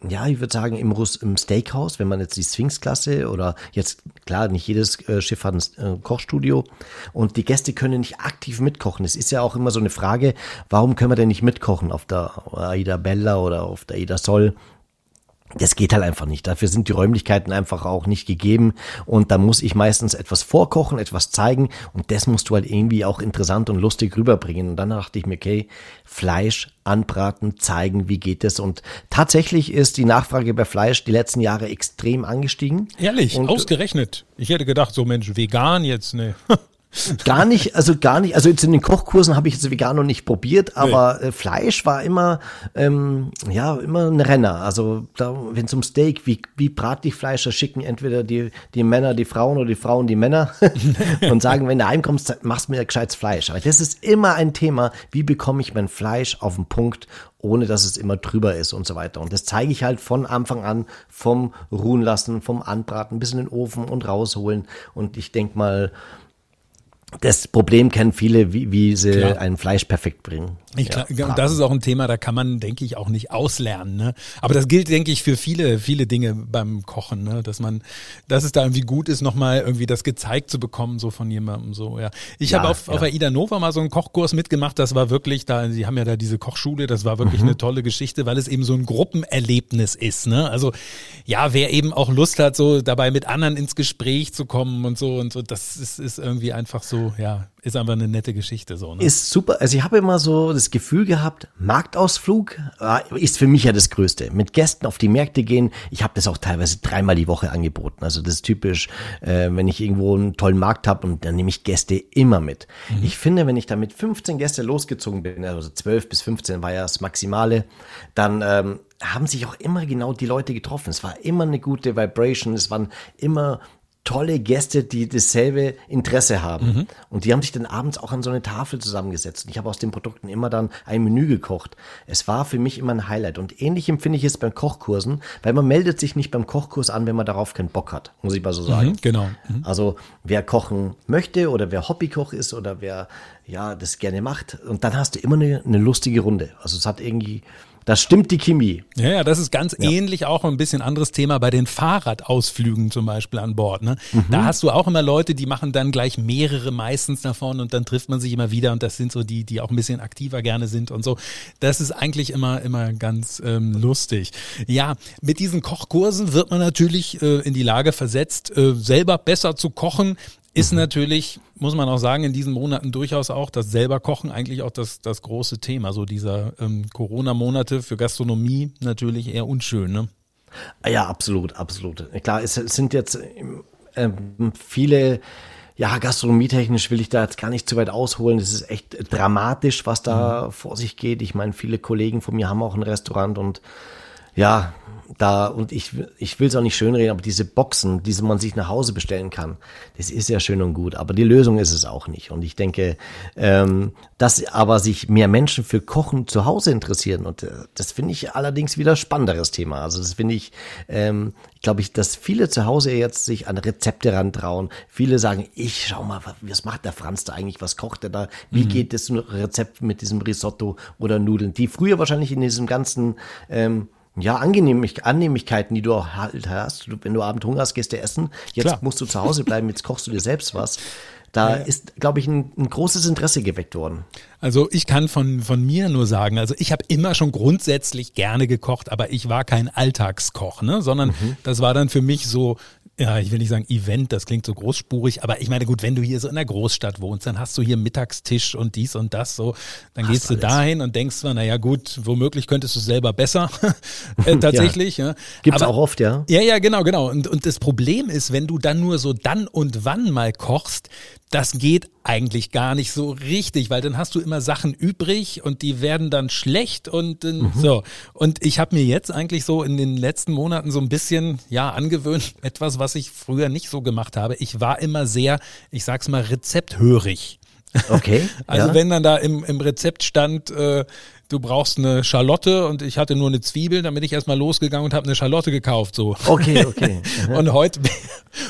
ja, ich würde sagen, im, Russ, im Steakhouse, wenn man jetzt die Sphinx-Klasse oder jetzt, klar, nicht jedes äh, Schiff hat ein äh, Kochstudio und die Gäste können nicht aktiv mitkochen. Es ist ja auch immer so eine Frage, warum können wir denn nicht mitkochen auf der Aida Bella oder auf der Aida Sol? Das geht halt einfach nicht. Dafür sind die Räumlichkeiten einfach auch nicht gegeben. Und da muss ich meistens etwas vorkochen, etwas zeigen. Und das musst du halt irgendwie auch interessant und lustig rüberbringen. Und dann dachte ich mir, okay, Fleisch anbraten, zeigen, wie geht es. Und tatsächlich ist die Nachfrage bei Fleisch die letzten Jahre extrem angestiegen. Ehrlich, und, ausgerechnet. Ich hätte gedacht, so Mensch, vegan jetzt, ne. Gar nicht, also gar nicht. Also jetzt in den Kochkursen habe ich jetzt vegan noch nicht probiert, aber nee. äh, Fleisch war immer, ähm, ja, immer ein Renner. Also wenn es um Steak, wie, wie brate ich Fleisch, da schicken entweder die, die Männer die Frauen oder die Frauen die Männer und sagen, wenn du heimkommst, machst du mir gescheites Fleisch. Aber das ist immer ein Thema, wie bekomme ich mein Fleisch auf den Punkt, ohne dass es immer drüber ist und so weiter. Und das zeige ich halt von Anfang an, vom Ruhen lassen, vom Anbraten bis in den Ofen und rausholen. Und ich denke mal, das Problem kennen viele, wie, wie sie Klar. ein Fleisch perfekt bringen. Ich, ja, klar, das ist auch ein Thema, da kann man, denke ich, auch nicht auslernen. Ne? Aber das gilt, denke ich, für viele, viele Dinge beim Kochen, ne? dass man, dass es da irgendwie gut ist, nochmal irgendwie das gezeigt zu bekommen, so von jemandem. So, ja. Ich ja, habe auf, ja. auf Aida Nova mal so einen Kochkurs mitgemacht. Das war wirklich, da, sie haben ja da diese Kochschule, das war wirklich mhm. eine tolle Geschichte, weil es eben so ein Gruppenerlebnis ist. Ne? Also ja, wer eben auch Lust hat, so dabei mit anderen ins Gespräch zu kommen und so und so, das ist, ist irgendwie einfach so, ja, ist einfach eine nette Geschichte so. Ne? Ist super. Also ich habe immer so das Gefühl gehabt, Marktausflug äh, ist für mich ja das Größte. Mit Gästen auf die Märkte gehen. Ich habe das auch teilweise dreimal die Woche angeboten. Also das ist typisch, äh, wenn ich irgendwo einen tollen Markt habe und dann nehme ich Gäste immer mit. Mhm. Ich finde, wenn ich da mit 15 Gäste losgezogen bin, also 12 bis 15 war ja das Maximale, dann ähm, haben sich auch immer genau die Leute getroffen. Es war immer eine gute Vibration, es waren immer tolle Gäste, die dasselbe Interesse haben. Mhm. Und die haben sich dann abends auch an so eine Tafel zusammengesetzt. Und ich habe aus den Produkten immer dann ein Menü gekocht. Es war für mich immer ein Highlight. Und ähnlich empfinde ich es beim Kochkursen, weil man meldet sich nicht beim Kochkurs an, wenn man darauf keinen Bock hat, muss ich mal so sagen. Mhm, genau. Mhm. Also wer kochen möchte oder wer Hobbykoch ist oder wer ja das gerne macht. Und dann hast du immer eine, eine lustige Runde. Also es hat irgendwie das stimmt die Chemie. Ja, ja, das ist ganz ja. ähnlich auch ein bisschen anderes Thema bei den Fahrradausflügen zum Beispiel an Bord. Ne? Mhm. Da hast du auch immer Leute, die machen dann gleich mehrere meistens davon und dann trifft man sich immer wieder und das sind so die, die auch ein bisschen aktiver gerne sind und so. Das ist eigentlich immer, immer ganz ähm, lustig. Ja, mit diesen Kochkursen wird man natürlich äh, in die Lage versetzt, äh, selber besser zu kochen. Ist natürlich, muss man auch sagen, in diesen Monaten durchaus auch das selber Kochen eigentlich auch das, das große Thema. So dieser ähm, Corona-Monate für Gastronomie natürlich eher unschön, ne? Ja, absolut, absolut. Klar, es, sind jetzt ähm, viele ja, gastronomietechnisch will ich da jetzt gar nicht zu weit ausholen. Es ist echt dramatisch, was da mhm. vor sich geht. Ich meine, viele Kollegen von mir haben auch ein Restaurant und ja, da, und ich, ich will es auch nicht schönreden, aber diese Boxen, die man sich nach Hause bestellen kann, das ist ja schön und gut, aber die Lösung ist es auch nicht. Und ich denke, ähm, dass aber sich mehr Menschen für Kochen zu Hause interessieren, und äh, das finde ich allerdings wieder spannenderes Thema. Also das finde ich, ähm, glaube ich, dass viele zu Hause jetzt sich an Rezepte rantrauen. Viele sagen, ich schau mal, was macht der Franz da eigentlich, was kocht er da, wie mhm. geht das Rezept mit diesem Risotto oder Nudeln, die früher wahrscheinlich in diesem ganzen ähm, ja, Angenehmig Annehmlichkeiten, die du auch halt hast. Wenn du Abend Hunger hast, gehst du essen. Jetzt Klar. musst du zu Hause bleiben, jetzt kochst du dir selbst was. Da ja, ja. ist, glaube ich, ein, ein, großes Interesse geweckt worden. Also ich kann von, von mir nur sagen, also ich habe immer schon grundsätzlich gerne gekocht, aber ich war kein Alltagskoch, ne? sondern mhm. das war dann für mich so ja, ich will nicht sagen Event, das klingt so großspurig, aber ich meine, gut, wenn du hier so in der Großstadt wohnst, dann hast du hier Mittagstisch und dies und das so, dann hast gehst du alles. dahin und denkst zwar, naja gut, womöglich könntest du selber besser, äh, tatsächlich. ja. ja. Gibt's aber, auch oft, ja. Ja, ja, genau, genau. Und, und das Problem ist, wenn du dann nur so dann und wann mal kochst, das geht eigentlich gar nicht so richtig, weil dann hast du immer Sachen übrig und die werden dann schlecht und äh, mhm. so. Und ich habe mir jetzt eigentlich so in den letzten Monaten so ein bisschen ja angewöhnt, etwas, was ich früher nicht so gemacht habe. Ich war immer sehr, ich sag's mal, rezepthörig. Okay. also ja. wenn dann da im, im Rezept stand, äh, du brauchst eine Schalotte und ich hatte nur eine Zwiebel, dann bin ich erstmal losgegangen und habe eine Schalotte gekauft. So. Okay, okay. und heute,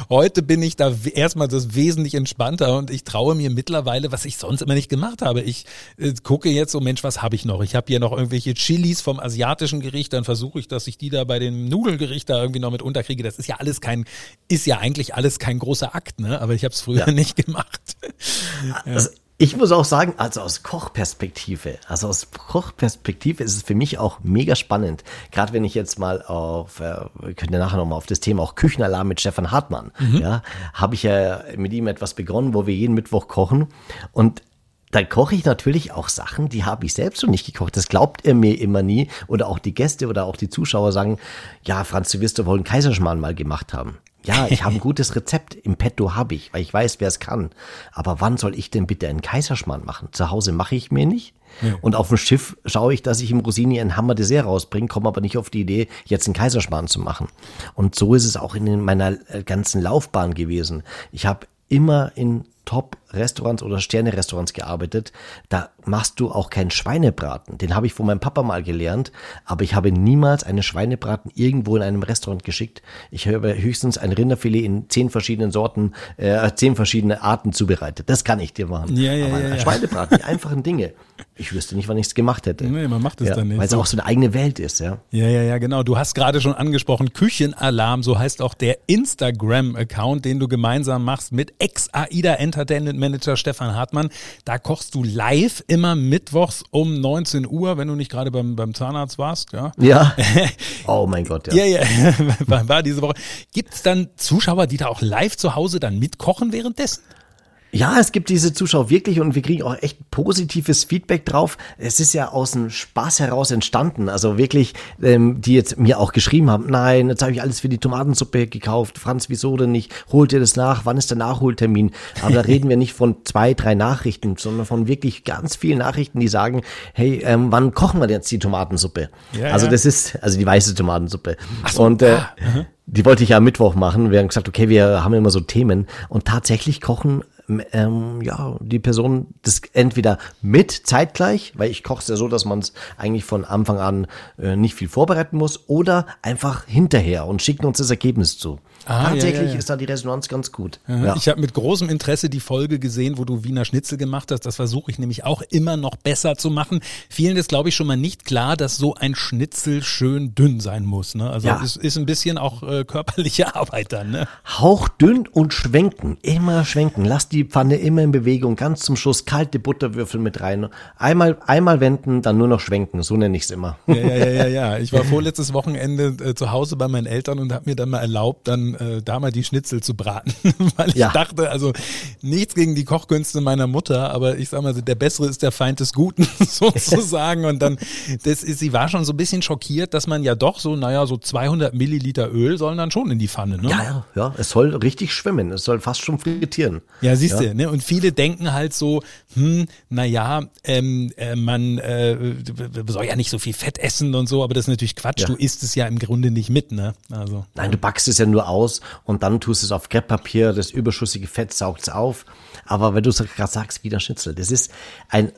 heute bin ich da erstmal das wesentlich entspannter und ich traue mir mittlerweile, was ich sonst immer nicht gemacht habe. Ich äh, gucke jetzt so, Mensch, was habe ich noch? Ich habe hier noch irgendwelche Chilis vom asiatischen Gericht, dann versuche ich, dass ich die da bei dem Nudelgericht da irgendwie noch mit unterkriege. Das ist ja alles kein, ist ja eigentlich alles kein großer Akt, ne? Aber ich habe es früher ja. nicht gemacht. ja. also ich muss auch sagen, also aus Kochperspektive, also aus Kochperspektive ist es für mich auch mega spannend. Gerade wenn ich jetzt mal auf, äh, wir können ja nachher nochmal auf das Thema auch Küchenalarm mit Stefan Hartmann, mhm. ja, habe ich ja mit ihm etwas begonnen, wo wir jeden Mittwoch kochen und da koche ich natürlich auch Sachen, die habe ich selbst noch nicht gekocht. Das glaubt er mir immer nie. Oder auch die Gäste oder auch die Zuschauer sagen, ja, Franz, du wirst doch wohl einen Kaiserschmarrn mal gemacht haben. Ja, ich habe ein gutes Rezept im Petto habe ich, weil ich weiß, wer es kann. Aber wann soll ich denn bitte einen Kaiserschmarrn machen? Zu Hause mache ich mir nicht. Ja. Und auf dem Schiff schaue ich, dass ich im Rosini ein Hammer Dessert rausbringe, komme aber nicht auf die Idee, jetzt einen Kaiserschmarrn zu machen. Und so ist es auch in meiner äh, ganzen Laufbahn gewesen. Ich habe immer in Top-Restaurants oder Sterne-Restaurants gearbeitet, da machst du auch keinen Schweinebraten. Den habe ich von meinem Papa mal gelernt, aber ich habe niemals einen Schweinebraten irgendwo in einem Restaurant geschickt. Ich habe höchstens ein Rinderfilet in zehn verschiedenen Sorten, äh, zehn verschiedene Arten zubereitet. Das kann ich dir machen. Ja, ja, aber ja, ein Schweinebraten, die einfachen Dinge. Ich wüsste nicht, wann ich es gemacht hätte. Nee, man macht es ja, dann nicht. Weil es auch so eine eigene Welt ist, ja. Ja, ja, ja, genau. Du hast gerade schon angesprochen, Küchenalarm, so heißt auch der Instagram-Account, den du gemeinsam machst mit Ex-AIDA Entertainment Manager Stefan Hartmann. Da kochst du live immer mittwochs um 19 Uhr, wenn du nicht gerade beim, beim Zahnarzt warst, ja? Ja. Oh mein Gott, ja. Ja, ja, war, war diese Woche. Gibt es dann Zuschauer, die da auch live zu Hause dann mitkochen währenddessen? Ja, es gibt diese Zuschauer wirklich und wir kriegen auch echt positives Feedback drauf. Es ist ja aus dem Spaß heraus entstanden. Also wirklich, ähm, die jetzt mir auch geschrieben haben, nein, jetzt habe ich alles für die Tomatensuppe gekauft. Franz, wieso denn nicht? Holt ihr das nach? Wann ist der Nachholtermin? Aber da reden wir nicht von zwei, drei Nachrichten, sondern von wirklich ganz vielen Nachrichten, die sagen, hey, ähm, wann kochen wir jetzt die Tomatensuppe? Ja, also ja. das ist, also die weiße Tomatensuppe. Ach so, und äh, ah, die wollte ich ja am Mittwoch machen. Wir haben gesagt, okay, wir haben immer so Themen und tatsächlich kochen ähm, ja, die Person das entweder mit zeitgleich, weil ich koche es ja so, dass man es eigentlich von Anfang an äh, nicht viel vorbereiten muss, oder einfach hinterher und schicken uns das Ergebnis zu. Ah, Tatsächlich ja, ja, ja. ist da die Resonanz ganz gut. Ich habe mit großem Interesse die Folge gesehen, wo du Wiener Schnitzel gemacht hast. Das versuche ich nämlich auch immer noch besser zu machen. Vielen ist, glaube ich, schon mal nicht klar, dass so ein Schnitzel schön dünn sein muss. Ne? Also es ist ein bisschen auch äh, körperliche Arbeit dann. Ne? Hauchdünn und schwenken. Immer schwenken. Lass die Pfanne immer in Bewegung. Ganz zum Schluss kalte Butterwürfel mit rein. Einmal, einmal wenden, dann nur noch schwenken. So nenne ich es immer. Ja, ja, ja, ja, ja. Ich war vorletztes Wochenende äh, zu Hause bei meinen Eltern und habe mir dann mal erlaubt, dann äh, da mal die Schnitzel zu braten, weil ich ja. dachte, also nichts gegen die Kochkünste meiner Mutter, aber ich sag mal, der Bessere ist der Feind des Guten sozusagen. Und dann, das ist, sie war schon so ein bisschen schockiert, dass man ja doch so, naja, so 200 Milliliter Öl sollen dann schon in die Pfanne, ne? Ja, ja, ja. Es soll richtig schwimmen, es soll fast schon frittieren. Ja, siehst ja. du, ne? Und viele denken halt so, hm, naja, ähm, äh, man äh, soll ja nicht so viel Fett essen und so, aber das ist natürlich Quatsch. Ja. Du isst es ja im Grunde nicht mit, ne? Also. Nein, du backst es ja nur aus und dann tust es auf Krepppapier, das überschüssige Fett saugt es auf. Aber wenn du es gerade sagst, Wiener Schnitzel, das ist ein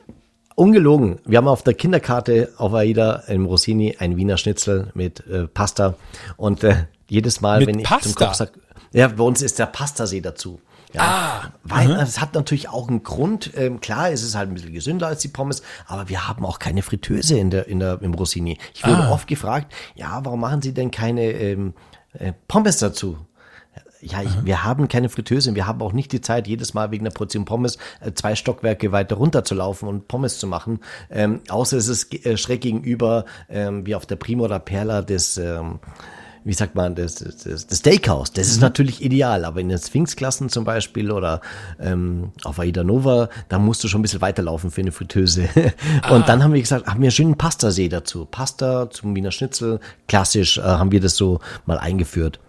ungelogen. Wir haben auf der Kinderkarte auf AIDA im Rossini ein Wiener Schnitzel mit äh, Pasta und äh, jedes Mal, mit wenn ich Pasta? zum Koch sage, ja, bei uns ist der Pastasee dazu. Ja, ah, weil es hat natürlich auch einen Grund. Ähm, klar, es ist halt ein bisschen gesünder als die Pommes, aber wir haben auch keine Fritteuse in der, in der, im Rossini. Ich wurde ah. oft gefragt, ja, warum machen Sie denn keine ähm, äh, Pommes dazu? Ja, ich, wir haben keine Fritteuse. Wir haben auch nicht die Zeit, jedes Mal wegen einer Portion Pommes äh, zwei Stockwerke weiter runter zu laufen und Pommes zu machen. Ähm, außer es ist äh, schräg gegenüber, ähm, wie auf der Primo oder Perla des, ähm, wie sagt man, das, das, das Steakhouse. Das ist mhm. natürlich ideal, aber in den Sphinx-Klassen zum Beispiel oder ähm, auf Aida Nova, da musst du schon ein bisschen weiterlaufen für eine Fritteuse. und ah. dann haben wir gesagt, haben wir einen schönen Pastasee dazu. Pasta zum Wiener Schnitzel, klassisch äh, haben wir das so mal eingeführt.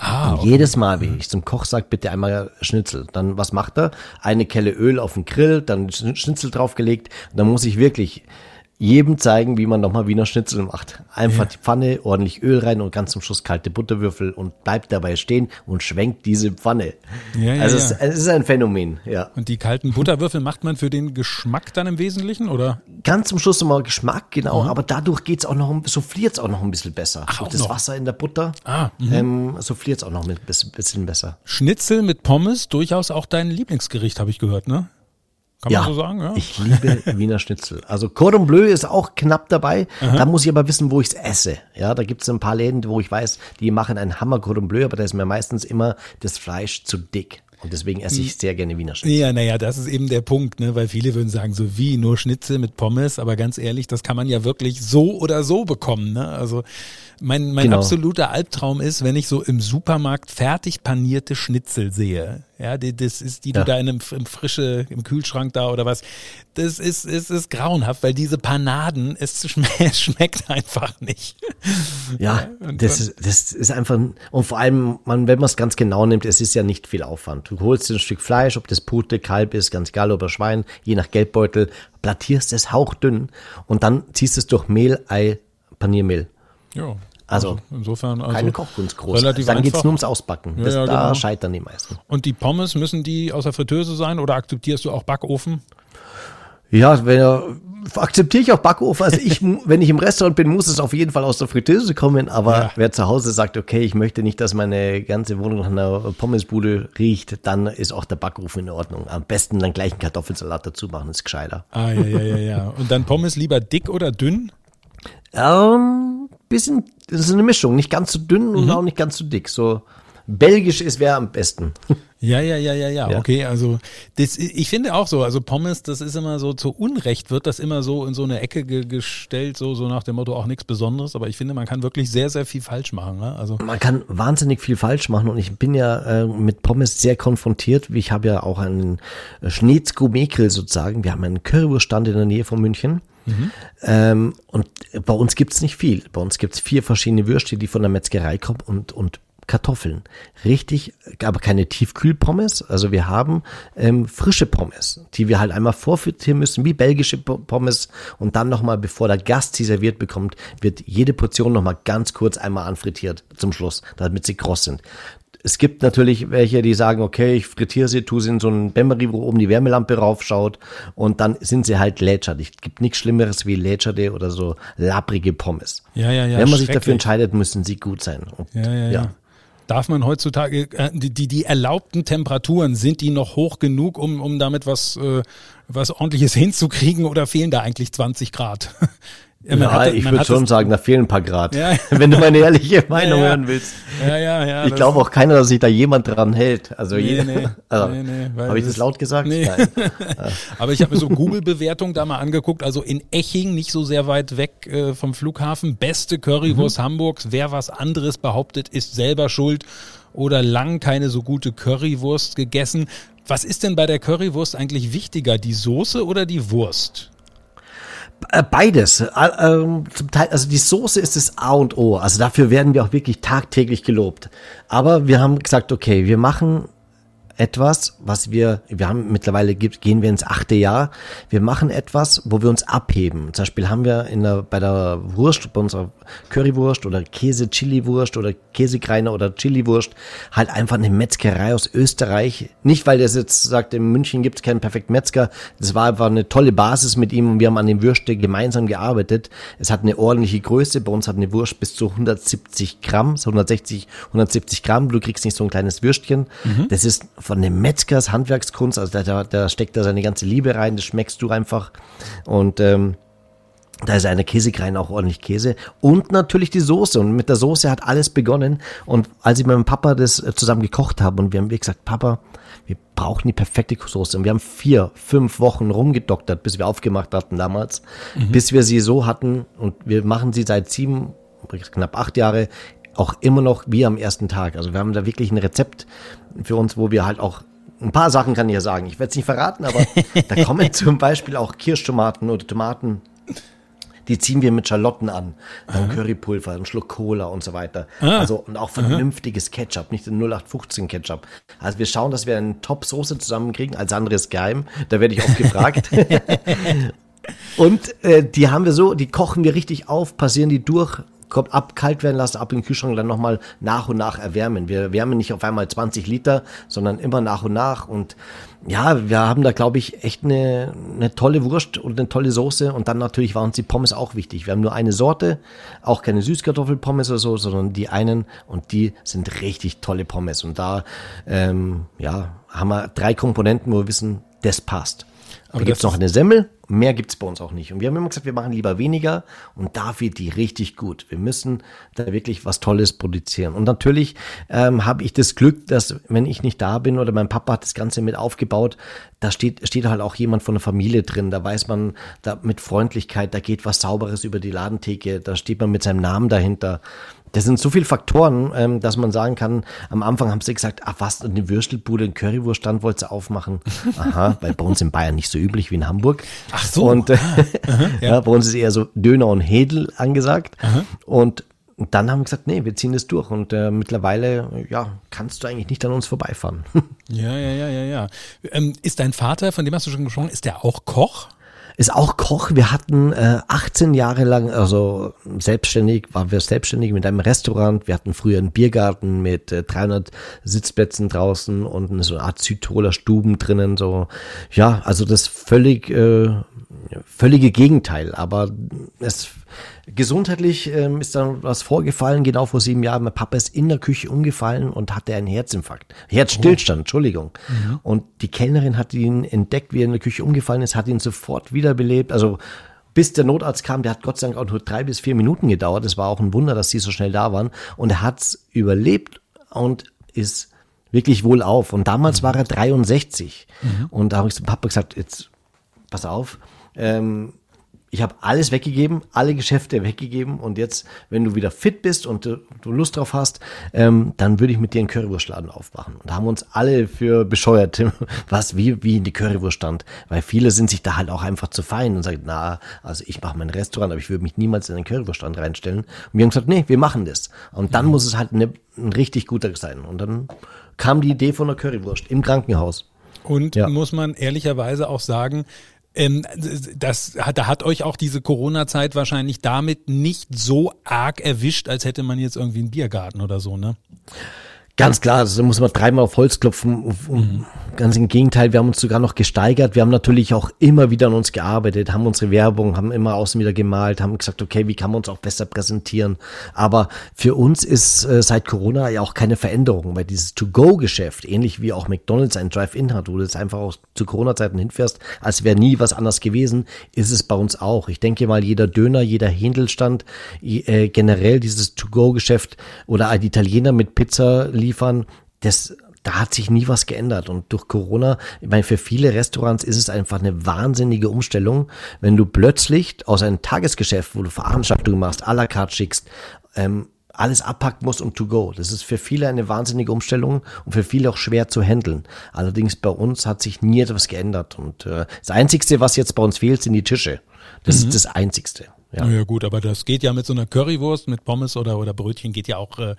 Ah, okay. jedes Mal, wenn ich zum Koch sage, bitte einmal Schnitzel. Dann, was macht er? Eine Kelle Öl auf den Grill, dann Schnitzel draufgelegt. Dann muss ich wirklich jedem zeigen, wie man nochmal Wiener Schnitzel macht. Einfach ja. die Pfanne, ordentlich Öl rein und ganz zum Schluss kalte Butterwürfel und bleibt dabei stehen und schwenkt diese Pfanne. Ja, ja, also es, es, ist ein Phänomen, ja. Und die kalten Butterwürfel macht man für den Geschmack dann im Wesentlichen, oder? Ganz zum Schluss nochmal Geschmack, genau, mhm. aber dadurch geht's auch noch, souffliert es auch noch ein bisschen besser. Ach, Durch das noch. Wasser in der Butter ah, mhm. ähm, souffliert es auch noch ein bisschen besser. Schnitzel mit Pommes, durchaus auch dein Lieblingsgericht, habe ich gehört, ne? Kann ja, man so sagen, ja? Ich liebe Wiener Schnitzel. Also Cordon Bleu ist auch knapp dabei. Aha. Da muss ich aber wissen, wo ich es esse. Ja, da gibt es ein paar Läden, wo ich weiß, die machen einen Hammer Cordon Bleu, aber da ist mir meistens immer das Fleisch zu dick. Und deswegen esse ich hm. sehr gerne Wiener Schnitzel. Ja, naja, das ist eben der Punkt, ne? weil viele würden sagen, so wie nur Schnitzel mit Pommes, aber ganz ehrlich, das kann man ja wirklich so oder so bekommen. Ne? Also mein, mein genau. absoluter Albtraum ist, wenn ich so im Supermarkt fertig panierte Schnitzel sehe. Ja, die, das ist, die ja. du da in einem im frische, im Kühlschrank da oder was. Das ist, ist, ist grauenhaft, weil diese Panaden, es, es schmeckt einfach nicht. Ja, das ist, das ist einfach, und vor allem, man, wenn man es ganz genau nimmt, es ist ja nicht viel Aufwand. Du holst dir ein Stück Fleisch, ob das Pute, Kalb ist, ganz egal, oder Schwein, je nach Geldbeutel, plattierst es hauchdünn und dann ziehst es durch Mehl, Ei, Paniermehl. Ja. Also, also, insofern also keine Kochkunst groß. Relativ Dann geht es nur ums Ausbacken. Das, ja, ja, da genau. scheitern die meisten. Und die Pommes müssen die aus der Fritteuse sein oder akzeptierst du auch Backofen? Ja, wenn, akzeptiere ich auch Backofen. Also ich, wenn ich im Restaurant bin, muss es auf jeden Fall aus der Fritteuse kommen. Aber ja. wer zu Hause sagt, okay, ich möchte nicht, dass meine ganze Wohnung nach einer Pommesbude riecht, dann ist auch der Backofen in Ordnung. Am besten dann gleich einen Kartoffelsalat dazu machen, ist gescheiter. Ah, ja, ja, ja, ja. Und dann Pommes lieber dick oder dünn? Ähm, bisschen, das ist eine Mischung. Nicht ganz so dünn mhm. und auch nicht ganz so dick. So belgisch ist wäre am besten. Ja, ja, ja, ja, ja, okay, also das, ich finde auch so, also Pommes, das ist immer so, zu Unrecht wird das immer so in so eine Ecke ge gestellt, so, so nach dem Motto auch nichts Besonderes, aber ich finde, man kann wirklich sehr, sehr viel falsch machen. Ne? Also Man kann wahnsinnig viel falsch machen und ich bin ja äh, mit Pommes sehr konfrontiert, ich habe ja auch einen Schneetzko-Mekel sozusagen, wir haben einen Currywurststand in der Nähe von München. Mhm. Ähm, und bei uns gibt's nicht viel. Bei uns gibt's vier verschiedene Würste, die von der Metzgerei kommen und, und Kartoffeln. Richtig, aber keine Tiefkühlpommes. Also wir haben ähm, frische Pommes, die wir halt einmal vorfrittieren müssen, wie belgische Pommes. Und dann nochmal, bevor der Gast sie serviert bekommt, wird jede Portion nochmal ganz kurz einmal anfrittiert zum Schluss, damit sie kross sind. Es gibt natürlich welche, die sagen, okay, ich frittiere sie, tue sie in so einen Bämmery, wo oben die Wärmelampe raufschaut und dann sind sie halt lätschert. Es gibt nichts Schlimmeres wie lätscherte oder so labrige Pommes. Ja, ja, ja. Wenn man sich dafür entscheidet, müssen sie gut sein. Und, ja, ja, ja. Darf man heutzutage, äh, die, die, die erlaubten Temperaturen, sind die noch hoch genug, um, um damit was, äh, was ordentliches hinzukriegen oder fehlen da eigentlich 20 Grad? Ja, ja hat, ich würde schon sagen, da fehlen ein paar Grad. Ja. Wenn du meine ehrliche Meinung hören willst. Ja, ja, ja. Ich glaube auch keiner, dass sich da jemand dran hält. Also nee, nee, also, nee, nee, habe ich das laut gesagt? Nee. Nein. Aber ich habe mir so Google-Bewertungen da mal angeguckt. Also in Eching, nicht so sehr weit weg äh, vom Flughafen, beste Currywurst mhm. Hamburgs. Wer was anderes behauptet, ist selber schuld oder lang keine so gute Currywurst gegessen. Was ist denn bei der Currywurst eigentlich wichtiger, die Soße oder die Wurst? Äh, beides. Äh, ähm, zum Teil, also die Soße ist das A und O. Also dafür werden wir auch wirklich tagtäglich gelobt. Aber wir haben gesagt, okay, wir machen etwas, was wir, wir haben mittlerweile gehen wir ins achte Jahr. Wir machen etwas, wo wir uns abheben. Zum Beispiel haben wir in der, bei der Wurst, bei unserer Currywurst oder Käse-Chili-Wurst oder Käsekreiner oder Chili-Wurst halt einfach eine Metzgerei aus Österreich. Nicht, weil der jetzt sagt, in München gibt es keinen perfekten Metzger. Das war einfach eine tolle Basis mit ihm und wir haben an den Würste gemeinsam gearbeitet. Es hat eine ordentliche Größe. Bei uns hat eine Wurst bis zu 170 Gramm, so 160, 170 Gramm. Du kriegst nicht so ein kleines Würstchen. Mhm. Das ist von dem Metzgers Handwerkskunst, also da, da steckt da seine ganze Liebe rein, das schmeckst du einfach. Und ähm, da ist eine Käsekrein auch ordentlich Käse. Und natürlich die Soße. Und mit der Soße hat alles begonnen. Und als ich mit meinem Papa das äh, zusammen gekocht habe und wir haben gesagt, Papa, wir brauchen die perfekte Soße. Und wir haben vier, fünf Wochen rumgedoktert, bis wir aufgemacht hatten damals, mhm. bis wir sie so hatten. Und wir machen sie seit sieben, knapp acht Jahre auch immer noch wie am ersten Tag. Also wir haben da wirklich ein Rezept für uns, wo wir halt auch ein paar Sachen kann ich ja sagen. Ich werde es nicht verraten, aber da kommen zum Beispiel auch Kirschtomaten oder Tomaten. Die ziehen wir mit Schalotten an. Dann Currypulver, einen Schluck Cola und so weiter. Ah. Also, und auch vernünftiges Ketchup, nicht den 0815 Ketchup. Also wir schauen, dass wir eine Top-Soße zusammenkriegen. Als anderes geheim. Da werde ich oft gefragt. Und äh, die haben wir so, die kochen wir richtig auf, passieren die durch, kommt ab, kalt werden lassen, ab in den Kühlschrank, dann nochmal nach und nach erwärmen. Wir wärmen nicht auf einmal 20 Liter, sondern immer nach und nach. Und ja, wir haben da, glaube ich, echt eine, eine tolle Wurst und eine tolle Soße. Und dann natürlich waren uns die Pommes auch wichtig. Wir haben nur eine Sorte, auch keine Süßkartoffelpommes oder so, sondern die einen und die sind richtig tolle Pommes. Und da, ähm, ja, haben wir drei Komponenten, wo wir wissen, das passt. Aber da gibt es noch eine Semmel, mehr gibt es bei uns auch nicht. Und wir haben immer gesagt, wir machen lieber weniger und da wird die richtig gut. Wir müssen da wirklich was Tolles produzieren. Und natürlich ähm, habe ich das Glück, dass wenn ich nicht da bin oder mein Papa hat das Ganze mit aufgebaut, da steht, steht halt auch jemand von der Familie drin. Da weiß man, da mit Freundlichkeit, da geht was Sauberes über die Ladentheke, da steht man mit seinem Namen dahinter. Das sind so viele Faktoren, ähm, dass man sagen kann, am Anfang haben sie gesagt, ach was, eine Würstelbude, ein Currywurststand wollte sie aufmachen. Aha, weil bei uns in Bayern nicht so üblich wie in Hamburg. Ach so. Und äh, Aha, ja. ja. bei uns ist eher so Döner und Hedel angesagt. Aha. Und dann haben wir gesagt, nee, wir ziehen das durch. Und äh, mittlerweile, ja, kannst du eigentlich nicht an uns vorbeifahren. Ja, ja, ja, ja, ja. Ähm, ist dein Vater, von dem hast du schon gesprochen, ist der auch Koch? Ist auch Koch. Wir hatten äh, 18 Jahre lang, also selbstständig, waren wir selbstständig mit einem Restaurant. Wir hatten früher einen Biergarten mit äh, 300 Sitzplätzen draußen und so eine Art Südtiroler Stuben drinnen. So, ja, also das völlig, äh, völlige Gegenteil. Aber es Gesundheitlich ähm, ist dann was vorgefallen, genau vor sieben Jahren. Mein Papa ist in der Küche umgefallen und hatte einen Herzinfarkt. Herzstillstand, oh. Entschuldigung. Mhm. Und die Kellnerin hat ihn entdeckt, wie er in der Küche umgefallen ist, hat ihn sofort wiederbelebt. Also bis der Notarzt kam, der hat Gott sei Dank auch nur drei bis vier Minuten gedauert. Das war auch ein Wunder, dass sie so schnell da waren. Und er hat's überlebt und ist wirklich wohl auf. Und damals mhm. war er 63. Mhm. Und da habe ich zum Papa gesagt, jetzt pass auf, ähm, ich habe alles weggegeben, alle Geschäfte weggegeben und jetzt, wenn du wieder fit bist und du, du Lust drauf hast, ähm, dann würde ich mit dir einen Currywurstladen aufmachen. Und da haben uns alle für bescheuert, was wie, wie in die Currywurst stand. Weil viele sind sich da halt auch einfach zu fein und sagen, na, also ich mache mein Restaurant, aber ich würde mich niemals in einen Currywurststand reinstellen. Und wir haben gesagt, nee, wir machen das. Und dann mhm. muss es halt eine, ein richtig guter sein. Und dann kam die Idee von der Currywurst im Krankenhaus. Und ja. muss man ehrlicherweise auch sagen, ähm, das, da hat euch auch diese Corona-Zeit wahrscheinlich damit nicht so arg erwischt, als hätte man jetzt irgendwie einen Biergarten oder so, ne? Ganz klar, da muss man dreimal auf Holz klopfen. Mhm. Ganz im Gegenteil, wir haben uns sogar noch gesteigert. Wir haben natürlich auch immer wieder an uns gearbeitet, haben unsere Werbung, haben immer außen wieder gemalt, haben gesagt, okay, wie kann man uns auch besser präsentieren. Aber für uns ist äh, seit Corona ja auch keine Veränderung, weil dieses To-Go-Geschäft, ähnlich wie auch McDonalds ein Drive-In hat, wo du jetzt einfach auch zu Corona-Zeiten hinfährst, als wäre nie was anders gewesen, ist es bei uns auch. Ich denke mal, jeder Döner, jeder Händelstand, äh, generell dieses To-Go-Geschäft oder ein Italiener mit Pizza liefern, das da hat sich nie was geändert. Und durch Corona, ich meine, für viele Restaurants ist es einfach eine wahnsinnige Umstellung, wenn du plötzlich aus einem Tagesgeschäft, wo du Veranstaltungen machst, à la carte schickst, ähm, alles abpacken musst um to go. Das ist für viele eine wahnsinnige Umstellung und für viele auch schwer zu handeln. Allerdings bei uns hat sich nie etwas geändert. Und äh, das Einzigste, was jetzt bei uns fehlt, sind die Tische. Das mhm. ist das Einzigste. Ja. ja gut, aber das geht ja mit so einer Currywurst, mit Pommes oder, oder Brötchen geht ja auch äh,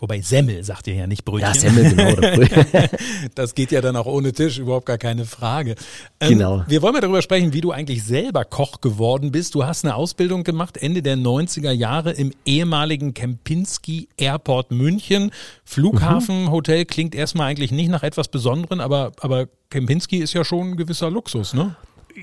Wobei Semmel sagt ihr ja nicht Brötchen. Ja, Semmel, genau. das geht ja dann auch ohne Tisch, überhaupt gar keine Frage. Ähm, genau. Wir wollen mal darüber sprechen, wie du eigentlich selber Koch geworden bist. Du hast eine Ausbildung gemacht Ende der 90er Jahre im ehemaligen Kempinski Airport München. Flughafen, mhm. Hotel klingt erstmal eigentlich nicht nach etwas Besonderem, aber, aber Kempinski ist ja schon ein gewisser Luxus, ne?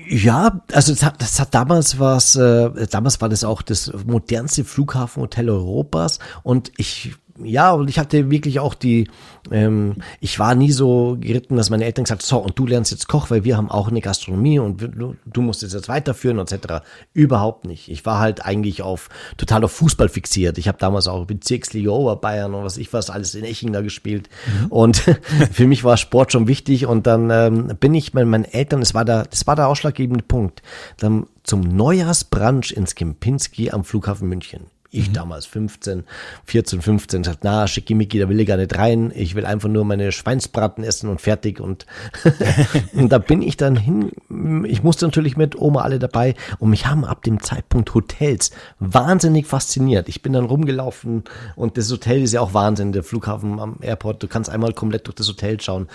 Ja, also das hat, das hat damals was, äh, damals war das auch das modernste Flughafenhotel Europas und ich ja, und ich hatte wirklich auch die, ähm, ich war nie so geritten, dass meine Eltern gesagt so, und du lernst jetzt Koch, weil wir haben auch eine Gastronomie und du, du musst es jetzt weiterführen, etc. Überhaupt nicht. Ich war halt eigentlich auf, total auf Fußball fixiert. Ich habe damals auch Bezirksliga Oberbayern und was ich was alles in Eching da gespielt. Mhm. Und für mich war Sport schon wichtig und dann ähm, bin ich mit meinen Eltern, das war der, das war der ausschlaggebende Punkt, dann zum Neujahrsbrunch ins Kempinski am Flughafen München Ich mhm. damals 15, 14, 15, sagt, na, schickimicki, da will ich gar nicht rein. Ich will einfach nur meine Schweinsbraten essen und fertig. Und, und da bin ich dann hin. Ich musste natürlich mit Oma alle dabei. Und mich haben ab dem Zeitpunkt Hotels wahnsinnig fasziniert. Ich bin dann rumgelaufen und das Hotel ist ja auch Wahnsinn, der Flughafen am Airport. Du kannst einmal komplett durch das Hotel schauen.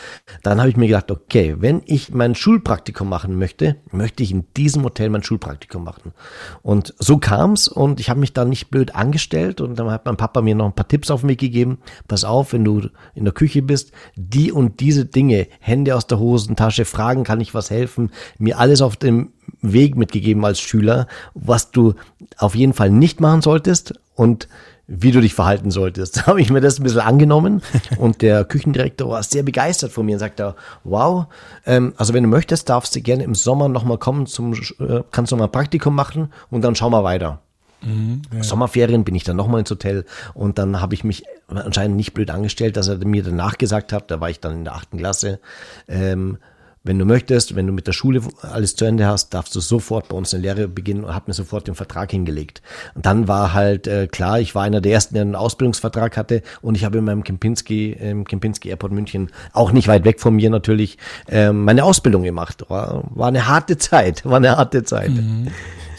Dann habe ich mir gedacht, okay, wenn ich mein Schulpraktikum machen möchte, möchte ich in diesem Hotel mein Schulpraktikum machen. Und so kam's und ich habe mich da nicht blöd blöd angestellt und dann hat mein Papa mir noch ein paar Tipps auf Weg gegeben. Pass auf, wenn du in der Küche bist, die und diese Dinge, Hände aus der Hosentasche, fragen, kann ich was helfen, mir alles auf dem Weg mitgegeben als Schüler, was du auf jeden Fall nicht machen solltest und wie du dich verhalten solltest. Da habe ich mir das ein bisschen angenommen und der Küchendirektor war sehr begeistert von mir und sagte, wow, ähm, also wenn du möchtest, darfst du gerne im Sommer nochmal kommen, zum, äh, kannst du mal ein Praktikum machen und dann schauen wir weiter. Mhm, ja. Sommerferien bin ich dann nochmal ins Hotel und dann habe ich mich anscheinend nicht blöd angestellt, dass er mir danach gesagt hat, da war ich dann in der achten Klasse, ähm, wenn du möchtest, wenn du mit der Schule alles zu Ende hast, darfst du sofort bei uns eine Lehre beginnen und hat mir sofort den Vertrag hingelegt. Und dann war halt äh, klar, ich war einer der ersten, der einen Ausbildungsvertrag hatte und ich habe in meinem Kempinski, im Kempinski Airport München, auch nicht weit weg von mir natürlich, äh, meine Ausbildung gemacht. War, war eine harte Zeit, war eine harte Zeit. Mhm.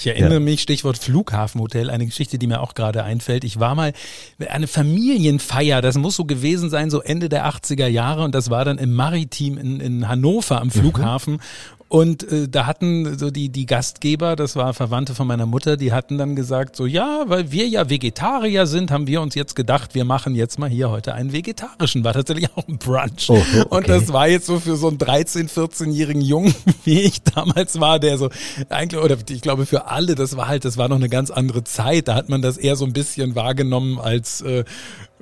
Ich erinnere ja. mich, Stichwort Flughafenhotel, eine Geschichte, die mir auch gerade einfällt. Ich war mal eine Familienfeier, das muss so gewesen sein, so Ende der 80er Jahre und das war dann im Maritim in, in Hannover am mhm. Flughafen. Mhm. Und äh, da hatten so die, die Gastgeber, das war Verwandte von meiner Mutter, die hatten dann gesagt, so ja, weil wir ja Vegetarier sind, haben wir uns jetzt gedacht, wir machen jetzt mal hier heute einen vegetarischen. War tatsächlich auch ein Brunch. Oh, okay. Und das war jetzt so für so einen 13-, 14-jährigen Jungen, wie ich damals war, der so eigentlich, oder ich glaube für alle, das war halt, das war noch eine ganz andere Zeit. Da hat man das eher so ein bisschen wahrgenommen als äh,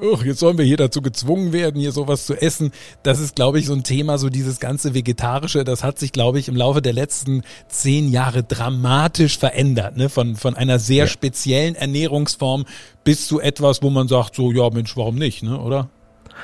oh, jetzt sollen wir hier dazu gezwungen werden, hier sowas zu essen. Das ist, glaube ich, so ein Thema, so dieses ganze Vegetarische, das hat sich, glaube ich, im Laufe der letzten zehn Jahre dramatisch verändert. Ne? Von, von einer sehr ja. speziellen Ernährungsform bis zu etwas, wo man sagt, so, ja, Mensch, warum nicht, ne? oder?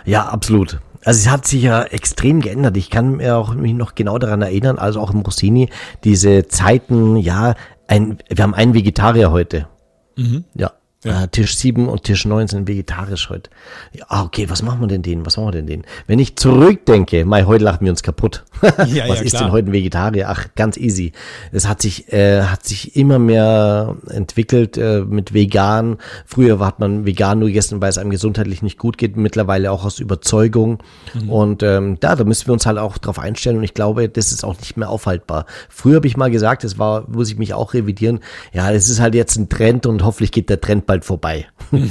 Ja, absolut. Also es hat sich ja extrem geändert. Ich kann mir auch mich noch genau daran erinnern, also auch im Rossini, diese Zeiten, ja, ein, wir haben einen Vegetarier heute. Mhm. Ja, ja. Äh, Tisch 7 und Tisch 9 sind vegetarisch heute. Ja, ah, okay, was machen wir denn denen? Was machen wir denn denen? Wenn ich zurückdenke, mei, heute lachen wir uns kaputt. ja, was ist klar. denn heute ein Vegetarier? Ach, ganz easy. Es hat sich, äh, hat sich immer mehr entwickelt äh, mit vegan. Früher hat man vegan nur gegessen, weil es einem gesundheitlich nicht gut geht. Mittlerweile auch aus Überzeugung. Mhm. Und ähm, da, da müssen wir uns halt auch drauf einstellen. Und ich glaube, das ist auch nicht mehr aufhaltbar. Früher habe ich mal gesagt, das war, muss ich mich auch revidieren. Ja, es ist halt jetzt ein Trend und hoffentlich geht der Trend bald vorbei. ja,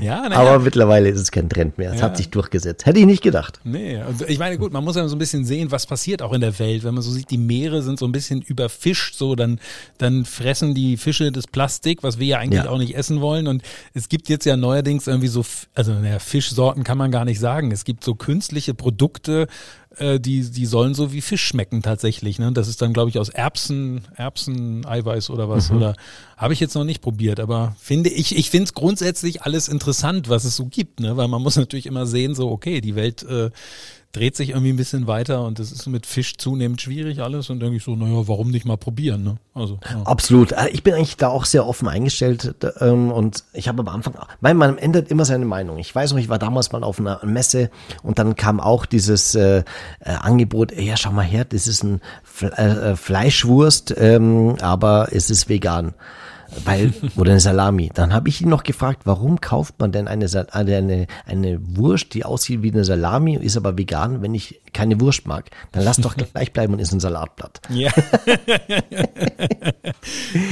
ja, Aber mittlerweile ist es kein Trend mehr. Es ja. hat sich durchgesetzt. Hätte ich nicht gedacht. Nee, also ich meine, gut, man muss ja so ein bisschen sehen, was passiert auch in der Welt. Wenn man so sieht, die Meere sind so ein bisschen überfischt, so dann, dann fressen die Fische das Plastik, was wir ja eigentlich ja. auch nicht essen wollen. Und es gibt jetzt ja neuerdings irgendwie so, also naja, Fischsorten kann man gar nicht sagen. Es gibt so künstliche Produkte, äh, die, die sollen so wie Fisch schmecken tatsächlich. Ne? Das ist dann, glaube ich, aus Erbsen, Erbsen-Eiweiß oder was. Mhm. Oder habe ich jetzt noch nicht probiert, aber finde ich, ich finde es grundsätzlich alles interessant, was es so gibt, ne? Weil man muss natürlich immer sehen, so, okay, die Welt äh, dreht sich irgendwie ein bisschen weiter und es ist mit Fisch zunehmend schwierig alles und denke ich so, naja, warum nicht mal probieren, ne? Also, ja. Absolut. Äh, ich bin eigentlich da auch sehr offen eingestellt ähm, und ich habe am Anfang, weil man ändert immer seine Meinung. Ich weiß noch, ich war damals mal auf einer Messe und dann kam auch dieses äh, äh, Angebot, ja, schau mal her, das ist ein Fle äh, Fleischwurst, ähm, aber es ist vegan weil oder eine Salami. Dann habe ich ihn noch gefragt, warum kauft man denn eine, eine, eine Wurst, die aussieht wie eine Salami, ist aber vegan, wenn ich keine Wurst mag? Dann lass doch gleich bleiben und isst ein Salatblatt. Ja.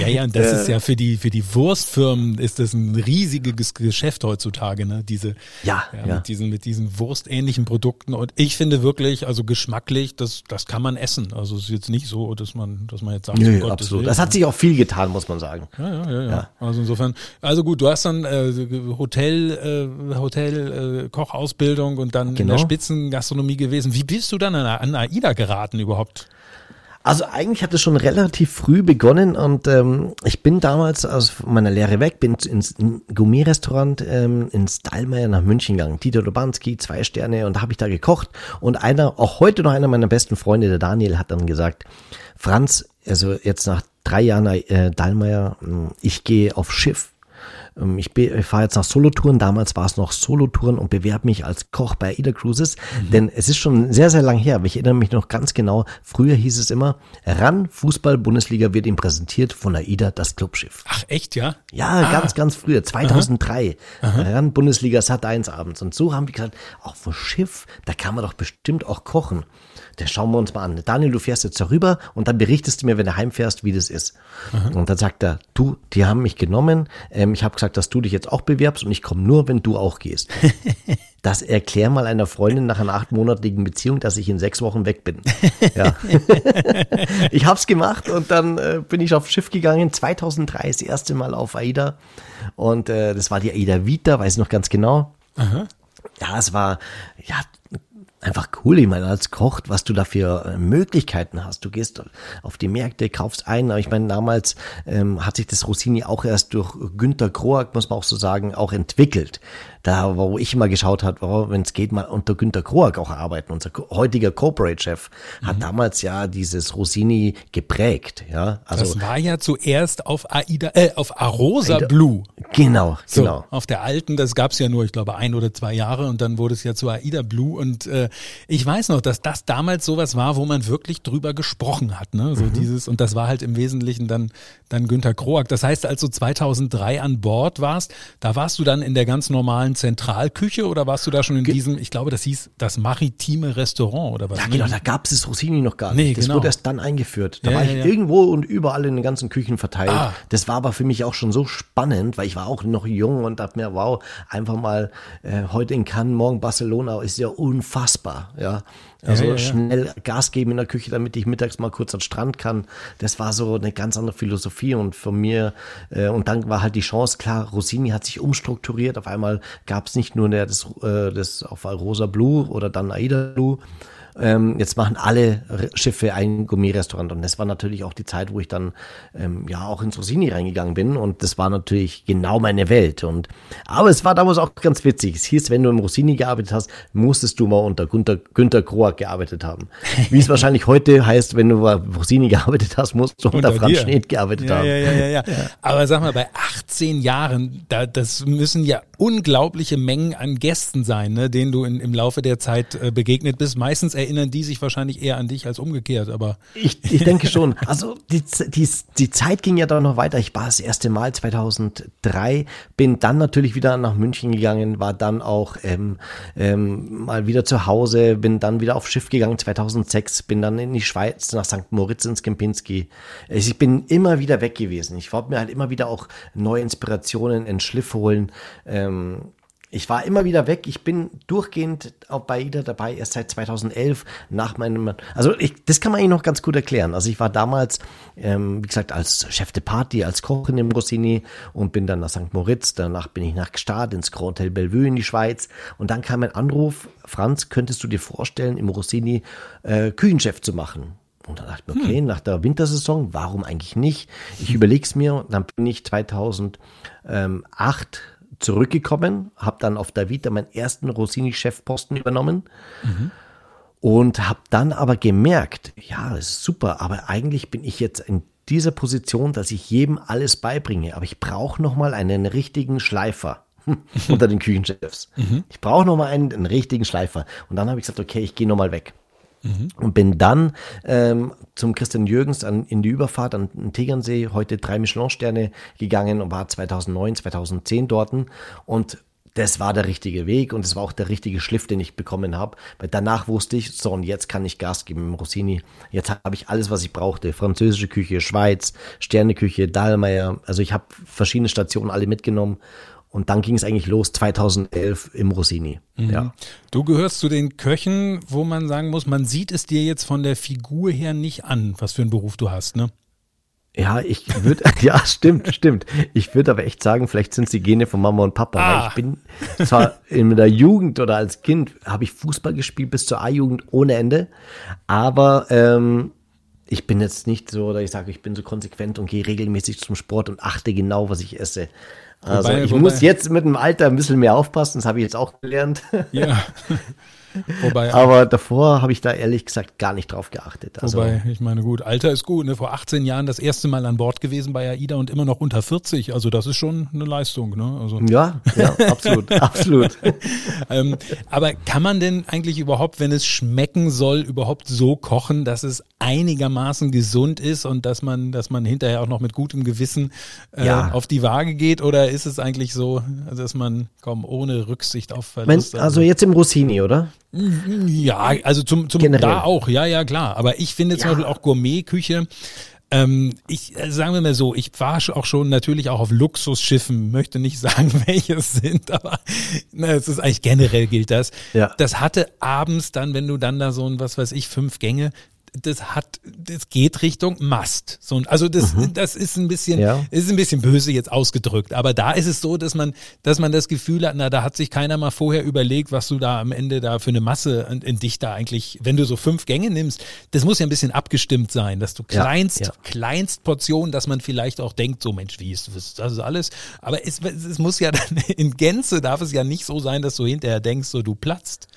ja, ja, und das äh, ist ja für die für die Wurstfirmen ist das ein riesiges Geschäft heutzutage, ne? Diese ja, ja, ja. mit diesen mit diesen wurstähnlichen Produkten und ich finde wirklich, also geschmacklich, das das kann man essen. Also es ist jetzt nicht so, dass man dass man jetzt sagt, Nö, oh absolut. Das hat sich auch viel getan, muss man sagen. Ja, ja, ja, ja. Also insofern, also gut, du hast dann äh, Hotel, äh, Hotel, äh, Kochausbildung und dann genau. in der genau. Spitzengastronomie gewesen. Wie bist du dann an, AIDA geraten überhaupt? Also eigentlich hat es schon relativ früh begonnen und ähm, ich bin damals aus meiner Lehre weg, bin ins Gourmet-Restaurant ähm, ins Dallmayr nach München gegangen. Tito Dobanski, zwei Sterne und habe ich da gekocht und einer, auch heute noch einer meiner besten Freunde, der Daniel, hat dann gesagt, Franz, also jetzt nach drei Jahren äh, Dallmayr, hm, ich gehe auf Schiff ich, ich fahre jetzt nach Solotouren, damals war es noch Solotouren und bewerbe mich als Koch bei AIDA Cruises, mhm. denn es ist schon sehr, sehr lang her, aber ich erinnere mich noch ganz genau, früher hieß es immer, RAN Fußball-Bundesliga wird ihm präsentiert von AIDA, das Clubschiff. Ach echt, ja? Ja, ah. ganz, ganz früher, 2003, Aha. RAN Bundesliga Sat 1 abends und so haben die gesagt, auch vom Schiff, da kann man doch bestimmt auch kochen der schauen wir uns mal an. Daniel, du fährst jetzt darüber und dann berichtest du mir, wenn du heimfährst, wie das ist. Aha. Und dann sagt er, du, die haben mich genommen. Ähm, ich habe gesagt, dass du dich jetzt auch bewerbst und ich komme nur, wenn du auch gehst. das erklär mal einer Freundin nach einer achtmonatigen Beziehung, dass ich in sechs Wochen weg bin. Ja. ich habe es gemacht und dann äh, bin ich aufs Schiff gegangen. 2003 das erste Mal auf AIDA und äh, das war die AIDA Vita, weiß ich noch ganz genau. Aha. Ja, es war ja einfach cool. Ich meine, als Koch, was du da für äh, Möglichkeiten hast. Du gehst auf die Märkte, kaufst ein. Aber ich meine, damals ähm, hat sich das Rossini auch erst durch Günter Kroak, muss man auch so sagen, auch entwickelt da wo ich immer geschaut habe, oh, wenn es geht, mal unter Günter Kroak auch arbeiten. Unser heutiger Corporate-Chef hat mhm. damals ja dieses Rossini geprägt. Ja, also das war ja zuerst auf Aida, äh, auf Arosa Aida, Blue. Genau, so, genau. Auf der alten, das gab's ja nur, ich glaube, ein oder zwei Jahre und dann wurde es ja zu Aida Blue. Und äh, ich weiß noch, dass das damals sowas war, wo man wirklich drüber gesprochen hat. Ne? So mhm. dieses, und das war halt im Wesentlichen dann, dann Günter Kroak. Das heißt, als du 2003 an Bord warst, da warst du dann in der ganz normalen normalen Zentralküche oder warst du da schon in Ge diesem, ich glaube, das hieß das maritime Restaurant oder was? Ja, genau, da gab es das Rossini noch gar nicht. Nee, das genau. wurde erst dann eingeführt. Da ja, war ich ja, irgendwo und überall in den ganzen Küchen verteilt. Ah. Das war aber für mich auch schon so spannend, weil ich war auch noch jung und dachte mir, wow, einfach mal äh, heute in Cannes, morgen Barcelona ist ja unfassbar, ja. Also ja, ja, schnell Gas geben in der Küche, damit ich mittags mal kurz an den Strand kann. Das war so eine ganz andere Philosophie und von mir, äh, und dann war halt die Chance, klar, Rossini hat sich umstrukturiert. Auf einmal gab es nicht nur das, äh, das auf Rosa Blue oder dann Aida Blue, ähm, jetzt machen alle Schiffe ein Gourmet-Restaurant. Und das war natürlich auch die Zeit, wo ich dann ähm, ja auch ins Rossini reingegangen bin. Und das war natürlich genau meine Welt. Und aber es war damals auch ganz witzig. Es hieß, wenn du im Rossini gearbeitet hast, musstest du mal unter Günter, Günter Kroak gearbeitet haben. Wie es wahrscheinlich heute heißt, wenn du bei Rossini gearbeitet hast, musst du unter, unter Franz Schneed gearbeitet ja, haben. Ja, ja, ja, ja. Aber sag mal, bei 18 Jahren, da, das müssen ja unglaubliche Mengen an Gästen sein, ne, denen du in, im Laufe der Zeit äh, begegnet bist. Meistens erinnern die sich wahrscheinlich eher an dich als umgekehrt, aber. Ich, ich denke schon. Also die, die, die Zeit ging ja dann noch weiter. Ich war das erste Mal 2003, bin dann natürlich wieder nach München gegangen, war dann auch ähm, ähm, mal wieder zu Hause, bin dann wieder aufs Schiff gegangen 2006, bin dann in die Schweiz nach St. Moritz ins Kempinski. Also ich bin immer wieder weg gewesen. Ich wollte mir halt immer wieder auch neue Inspirationen in Schliff holen. Ähm, ich war immer wieder weg. Ich bin durchgehend auch bei Ida dabei, erst seit 2011 nach meinem. Also ich, das kann man eigentlich noch ganz gut erklären. Also ich war damals, ähm, wie gesagt, als Chef de Party, als Koch in dem Rossini und bin dann nach St. Moritz. Danach bin ich nach Gstaad ins Grand Hotel Bellevue in die Schweiz. Und dann kam ein Anruf, Franz, könntest du dir vorstellen, im Rossini äh, Küchenchef zu machen? Und dann dachte ich mir, okay, hm. nach der Wintersaison, warum eigentlich nicht? Ich überlege es mir und dann bin ich 2008 zurückgekommen, habe dann auf der Vita meinen ersten Rossini-Chefposten übernommen mhm. und habe dann aber gemerkt, ja, das ist super, aber eigentlich bin ich jetzt in dieser Position, dass ich jedem alles beibringe, aber ich brauche noch mal einen richtigen Schleifer unter den Küchenchefs. Mhm. Ich brauche noch mal einen, einen richtigen Schleifer. Und dann habe ich gesagt, okay, ich gehe noch mal weg. Mhm. Und bin dann ähm, zum Christian Jürgens an, in die Überfahrt an den Tegernsee, heute drei Michelin-Sterne gegangen und war 2009, 2010 dort. Und das war der richtige Weg und es war auch der richtige Schliff, den ich bekommen habe. Weil danach wusste ich, so und jetzt kann ich Gas geben im Rossini. Jetzt habe ich alles, was ich brauchte. Französische Küche, Schweiz, Sterneküche, Dahlmeier. Also ich habe verschiedene Stationen alle mitgenommen und dann ging es eigentlich los 2011 im Rossini. Mhm. Ja. Du gehörst zu den Köchen, wo man sagen muss, man sieht es dir jetzt von der Figur her nicht an, was für einen Beruf du hast, ne? Ja, ich würde, ja, stimmt, stimmt. Ich würde aber echt sagen, vielleicht sind es die Gene von Mama und Papa. Ah. Weil ich bin zwar in der Jugend oder als Kind habe ich Fußball gespielt bis zur A-Jugend ohne Ende, aber ähm, ich bin jetzt nicht so, dass ich sage, ich bin so konsequent und gehe regelmäßig zum Sport und achte genau, was ich esse. Also wobei, ich wobei, muss jetzt mit dem Alter ein bisschen mehr aufpassen, das habe ich jetzt auch gelernt. Ja. Wobei, Aber davor habe ich da ehrlich gesagt gar nicht drauf geachtet. Also, wobei, ich meine, gut, Alter ist gut. Ne? Vor 18 Jahren das erste Mal an Bord gewesen bei AIDA und immer noch unter 40. Also das ist schon eine Leistung. Ne? Also. Ja, ja, absolut, absolut. ähm, aber kann man denn eigentlich überhaupt, wenn es schmecken soll, überhaupt so kochen, dass es einigermaßen gesund ist und dass man, dass man hinterher auch noch mit gutem Gewissen äh, ja. auf die Waage geht? Oder ist es eigentlich so, dass man, komm, ohne Rücksicht auf Verlust? Wenn, also jetzt im Rossini, oder? Ja, also zum, zum Generell. da auch, ja, ja, klar. Aber ich finde ja. zum Beispiel auch Gourmetküche. Ähm, ich äh, sagen wir mal so, ich war auch schon natürlich auch auf Luxusschiffen, möchte nicht sagen, welche es sind, aber na, es ist eigentlich generell gilt das. Ja. Das hatte abends dann, wenn du dann da so ein, was weiß ich, fünf Gänge, das hat, das geht Richtung Must. So, also das, mhm. das ist ein bisschen, ja. ist ein bisschen böse jetzt ausgedrückt. Aber da ist es so, dass man, dass man das Gefühl hat, na, da hat sich keiner mal vorher überlegt, was du da am Ende da für eine Masse in, in dich da eigentlich, wenn du so fünf Gänge nimmst, das muss ja ein bisschen abgestimmt sein, dass du kleinst, ja, ja. Kleinstportionen, dass man vielleicht auch denkt, so Mensch, wie ist das, das ist alles. Aber es, es muss ja dann in Gänze darf es ja nicht so sein, dass du hinterher denkst, so du platzt.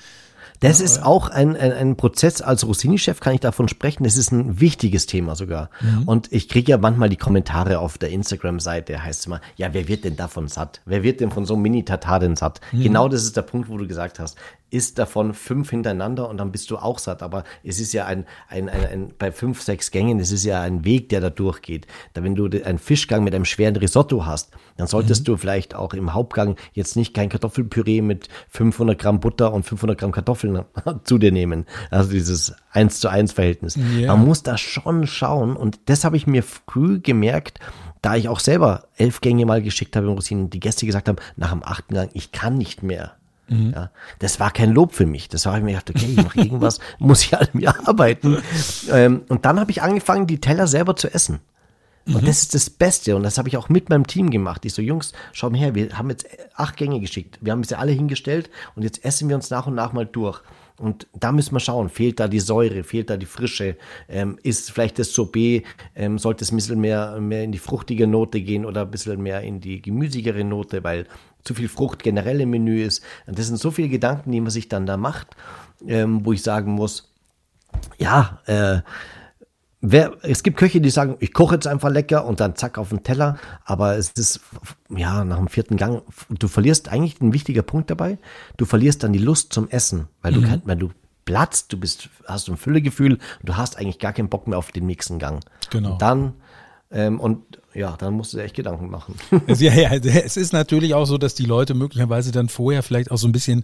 Das ja, ist ja. auch ein, ein, ein Prozess, als Rossini-Chef kann ich davon sprechen, das ist ein wichtiges Thema sogar. Mhm. Und ich kriege ja manchmal die Kommentare auf der Instagram-Seite, heißt es immer, ja, wer wird denn davon satt? Wer wird denn von so einem Mini-Tatar denn satt? Mhm. Genau das ist der Punkt, wo du gesagt hast isst davon fünf hintereinander und dann bist du auch satt. Aber es ist ja ein, ein, ein, ein bei fünf, sechs Gängen, es ist ja ein Weg, der da durchgeht. Da wenn du einen Fischgang mit einem schweren Risotto hast, dann solltest mhm. du vielleicht auch im Hauptgang jetzt nicht kein Kartoffelpüree mit 500 Gramm Butter und 500 Gramm Kartoffeln zu dir nehmen. Also dieses eins zu eins Verhältnis. Yeah. Man muss da schon schauen und das habe ich mir früh gemerkt, da ich auch selber elf Gänge mal geschickt habe im Rosinen, die Gäste gesagt haben, nach dem achten Gang, ich kann nicht mehr. Mhm. Ja, das war kein Lob für mich. Das war ich mir gedacht, okay, ich mache irgendwas, muss ich an mir arbeiten. Ähm, und dann habe ich angefangen, die Teller selber zu essen. Und mhm. das ist das Beste. Und das habe ich auch mit meinem Team gemacht. Ich so, Jungs, schau mal her, wir haben jetzt acht Gänge geschickt. Wir haben sie alle hingestellt und jetzt essen wir uns nach und nach mal durch. Und da müssen wir schauen, fehlt da die Säure, fehlt da die Frische, ähm, ist vielleicht das Sorbet, ähm, sollte es ein bisschen mehr, mehr in die fruchtige Note gehen oder ein bisschen mehr in die gemüsigere Note, weil zu viel Frucht generell im Menü ist. Und das sind so viele Gedanken, die man sich dann da macht, ähm, wo ich sagen muss, ja, äh, wer, es gibt Köche, die sagen, ich koche jetzt einfach lecker und dann zack auf den Teller, aber es ist, ja, nach dem vierten Gang, du verlierst eigentlich ein wichtiger Punkt dabei, du verlierst dann die Lust zum Essen, weil du, mhm. kann, weil du platzt, du bist, hast ein Füllegefühl und du hast eigentlich gar keinen Bock mehr auf den nächsten Gang. Genau. Und dann ähm, und ja, dann musst du dir echt Gedanken machen. ja, ja, es ist natürlich auch so, dass die Leute möglicherweise dann vorher vielleicht auch so ein bisschen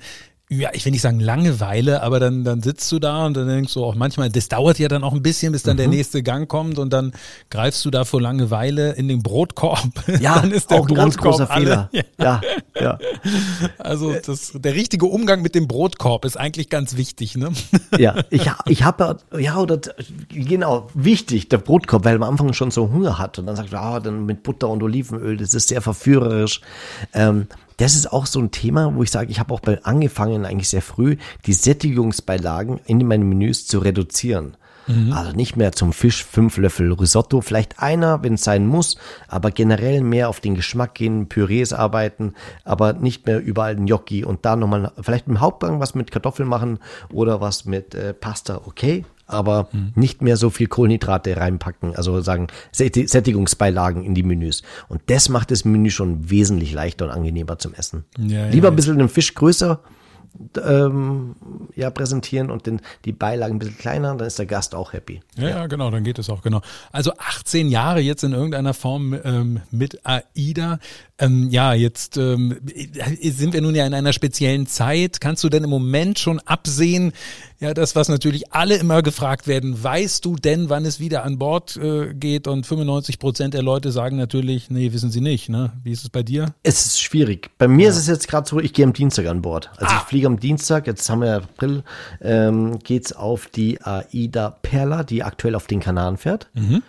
ja, ich will nicht sagen Langeweile, aber dann, dann sitzt du da und dann denkst du auch manchmal, das dauert ja dann auch ein bisschen, bis dann mhm. der nächste Gang kommt und dann greifst du da vor Langeweile in den Brotkorb. Ja, dann ist der auch Brotkorb ein ganz großer alle. Fehler. Ja, ja. Also das, der richtige Umgang mit dem Brotkorb ist eigentlich ganz wichtig, ne? Ja, ich, ich habe, ja, oder genau, wichtig, der Brotkorb, weil man am Anfang schon so Hunger hat und dann sagt, ah, dann mit Butter und Olivenöl, das ist sehr verführerisch. Ähm, das ist auch so ein Thema, wo ich sage, ich habe auch bei angefangen, eigentlich sehr früh, die Sättigungsbeilagen in meinen Menüs zu reduzieren. Mhm. Also nicht mehr zum Fisch fünf Löffel Risotto, vielleicht einer, wenn es sein muss, aber generell mehr auf den Geschmack gehen, Pürees arbeiten, aber nicht mehr überall Gnocchi und da nochmal vielleicht im Hauptgang was mit Kartoffeln machen oder was mit äh, Pasta, okay, aber mhm. nicht mehr so viel Kohlenhydrate reinpacken, also sagen Sättigungsbeilagen in die Menüs. Und das macht das Menü schon wesentlich leichter und angenehmer zum Essen. Ja, Lieber ja, ein bisschen den Fisch größer ähm, ja, präsentieren und den, die Beilagen ein bisschen kleiner, dann ist der Gast auch happy. Ja, ja, genau, dann geht es auch, genau. Also 18 Jahre jetzt in irgendeiner Form ähm, mit AIDA. Ähm, ja, jetzt ähm, sind wir nun ja in einer speziellen Zeit. Kannst du denn im Moment schon absehen, ja, das, was natürlich alle immer gefragt werden, weißt du denn, wann es wieder an Bord äh, geht? Und 95 Prozent der Leute sagen natürlich, nee, wissen sie nicht. Ne? Wie ist es bei dir? Es ist schwierig. Bei mir ja. ist es jetzt gerade so, ich gehe am Dienstag an Bord. Also ah. ich fliege am Dienstag, jetzt haben wir April, ähm, geht's auf die AIDA Perla, die aktuell auf den Kanaren fährt. Mhm.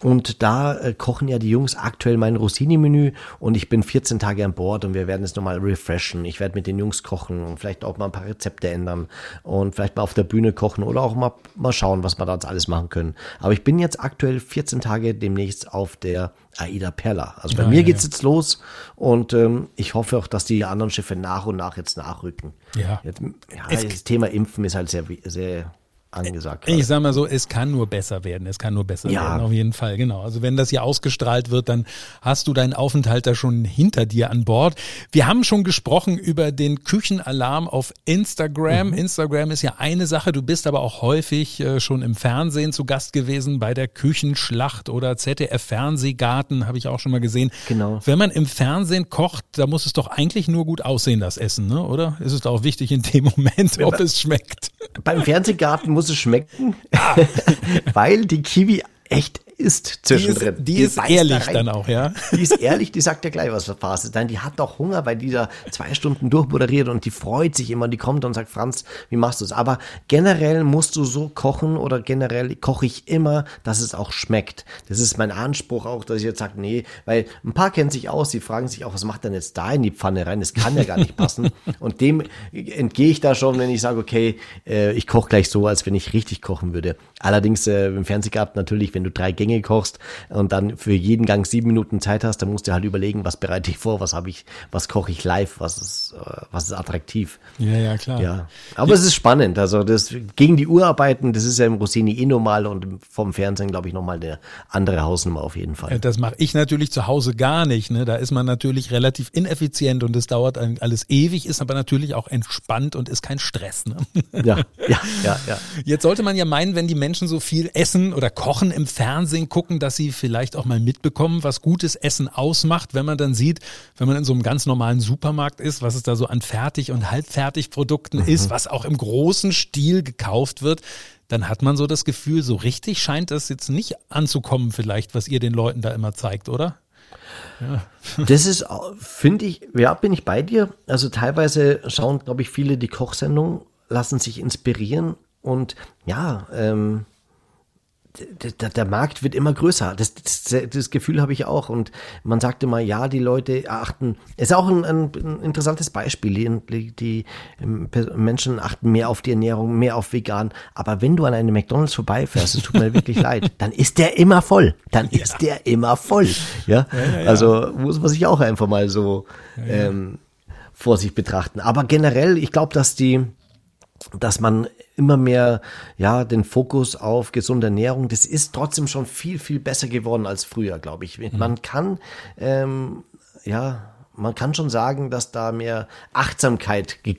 Und da äh, kochen ja die Jungs aktuell mein Rossini-Menü und ich bin 14 Tage an Bord und wir werden es nochmal refreshen. Ich werde mit den Jungs kochen und vielleicht auch mal ein paar Rezepte ändern und vielleicht mal auf der Bühne kochen oder auch mal, mal schauen, was wir da jetzt alles machen können. Aber ich bin jetzt aktuell 14 Tage demnächst auf der Aida Perla. Also bei ja, mir ja, geht's jetzt los und ähm, ich hoffe auch, dass die anderen Schiffe nach und nach jetzt nachrücken. Ja. Jetzt, ja das Thema Impfen ist halt sehr, sehr angesagt. Ich sag mal so, es kann nur besser werden. Es kann nur besser ja. werden, auf jeden Fall. Genau. Also wenn das hier ausgestrahlt wird, dann hast du deinen Aufenthalt da schon hinter dir an Bord. Wir haben schon gesprochen über den Küchenalarm auf Instagram. Mhm. Instagram ist ja eine Sache. Du bist aber auch häufig äh, schon im Fernsehen zu Gast gewesen bei der Küchenschlacht oder ZDF Fernsehgarten, habe ich auch schon mal gesehen. Genau. Wenn man im Fernsehen kocht, da muss es doch eigentlich nur gut aussehen, das Essen, ne? oder? Ist es auch wichtig in dem Moment, ob es schmeckt? Beim Fernsehgarten muss es schmecken, ah. weil die Kiwi echt ist zwischendrin. Die ist, die die ist ehrlich da dann auch, ja. Die ist ehrlich, die sagt ja gleich, was Phase ist. Nein, die hat doch Hunger, weil die da zwei Stunden durchmoderiert und die freut sich immer, die kommt und sagt, Franz, wie machst du es? Aber generell musst du so kochen oder generell koche ich immer, dass es auch schmeckt. Das ist mein Anspruch auch, dass ich jetzt sage, nee, weil ein paar kennen sich aus, die fragen sich auch, was macht denn jetzt da in die Pfanne rein? Das kann ja gar nicht passen. und dem entgehe ich da schon, wenn ich sage, okay, äh, ich koche gleich so, als wenn ich richtig kochen würde. Allerdings äh, im Fernsehgarten natürlich, wenn du drei Gänge Gänge kochst und dann für jeden Gang sieben Minuten Zeit hast, dann musst du halt überlegen, was bereite ich vor, was habe ich, was koche ich live, was ist, äh, was ist attraktiv. Ja, ja, klar. Ja. Aber ja. es ist spannend. Also das gegen die Uhr arbeiten, das ist ja im Rossini eh normal und vom Fernsehen, glaube ich, nochmal eine andere Hausnummer auf jeden Fall. Das mache ich natürlich zu Hause gar nicht. Ne? Da ist man natürlich relativ ineffizient und es dauert alles ewig, ist aber natürlich auch entspannt und ist kein Stress. Ne? Ja, ja, ja, ja. Jetzt sollte man ja meinen, wenn die Menschen so viel essen oder kochen im Fernsehen, Fernsehen gucken, dass sie vielleicht auch mal mitbekommen, was gutes Essen ausmacht, wenn man dann sieht, wenn man in so einem ganz normalen Supermarkt ist, was es da so an Fertig- und Halbfertigprodukten mhm. ist, was auch im großen Stil gekauft wird, dann hat man so das Gefühl, so richtig scheint das jetzt nicht anzukommen, vielleicht, was ihr den Leuten da immer zeigt, oder? Ja. Das ist, finde ich, ja, bin ich bei dir. Also teilweise schauen, glaube ich, viele die Kochsendung, lassen sich inspirieren und ja, ähm, der, der, Markt wird immer größer. Das, das, das Gefühl habe ich auch. Und man sagte mal, ja, die Leute achten. Ist auch ein, ein, interessantes Beispiel. Die, die, ähm, Menschen achten mehr auf die Ernährung, mehr auf vegan. Aber wenn du an einem McDonalds vorbeifährst, es tut mir wirklich leid, dann ist der immer voll. Dann ja. ist der immer voll. Ja? ja, ja also muss man sich auch einfach mal so ähm, vor sich betrachten. Aber generell, ich glaube, dass die dass man immer mehr ja den Fokus auf gesunde Ernährung. Das ist trotzdem schon viel viel besser geworden als früher, glaube ich. Mhm. Man kann ähm, ja man kann schon sagen, dass da mehr Achtsamkeit ge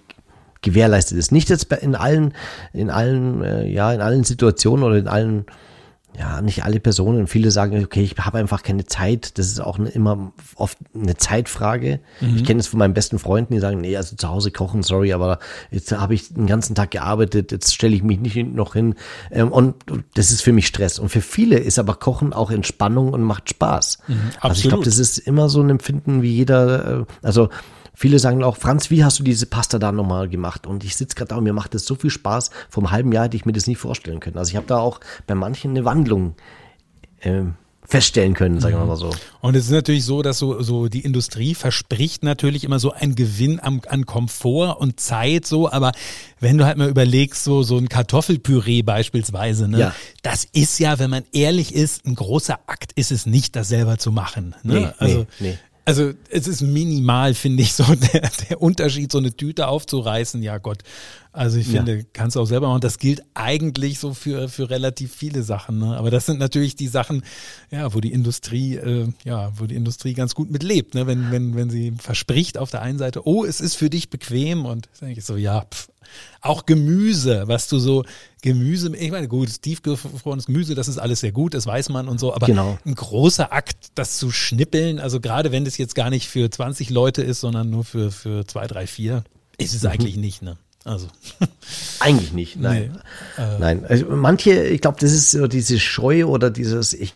gewährleistet ist. Nicht jetzt in allen in allen äh, ja in allen Situationen oder in allen ja, nicht alle Personen. Viele sagen, okay, ich habe einfach keine Zeit. Das ist auch eine, immer oft eine Zeitfrage. Mhm. Ich kenne es von meinen besten Freunden, die sagen, nee, also zu Hause kochen, sorry, aber jetzt habe ich den ganzen Tag gearbeitet, jetzt stelle ich mich nicht noch hin. Ähm, und das ist für mich Stress. Und für viele ist aber Kochen auch Entspannung und macht Spaß. Mhm, also ich glaube, das ist immer so ein Empfinden wie jeder, äh, also Viele sagen auch, Franz, wie hast du diese Pasta da nochmal gemacht? Und ich sitze gerade da und mir macht das so viel Spaß. Vor einem halben Jahr hätte ich mir das nie vorstellen können. Also ich habe da auch bei manchen eine Wandlung äh, feststellen können, sagen wir mal so. Und es ist natürlich so, dass so, so die Industrie verspricht natürlich immer so einen Gewinn am, an Komfort und Zeit so, aber wenn du halt mal überlegst, so, so ein Kartoffelpüree beispielsweise, ne, ja. das ist ja, wenn man ehrlich ist, ein großer Akt ist es nicht, das selber zu machen. Ne? Nee, also nee, nee. Also es ist minimal, finde ich, so der, der Unterschied, so eine Tüte aufzureißen. Ja Gott, also ich finde, ja. kannst du auch selber machen. Das gilt eigentlich so für, für relativ viele Sachen. Ne? Aber das sind natürlich die Sachen, ja, wo die Industrie, äh, ja, wo die Industrie ganz gut mit lebt. Ne? Wenn, wenn, wenn sie verspricht auf der einen Seite, oh, es ist für dich bequem und denke ich so, ja, pff, auch Gemüse, was du so, Gemüse, ich meine, gut, tiefgefrorenes Gemüse, das ist alles sehr gut, das weiß man und so, aber genau. ein großer Akt, das zu schnippeln, also gerade wenn das jetzt gar nicht für 20 Leute ist, sondern nur für, für zwei, drei, vier, ist es mhm. eigentlich nicht, ne? Also. Eigentlich nicht, nein. Nee, äh. Nein. Also manche, ich glaube, das ist so diese Scheu oder dieses, ich,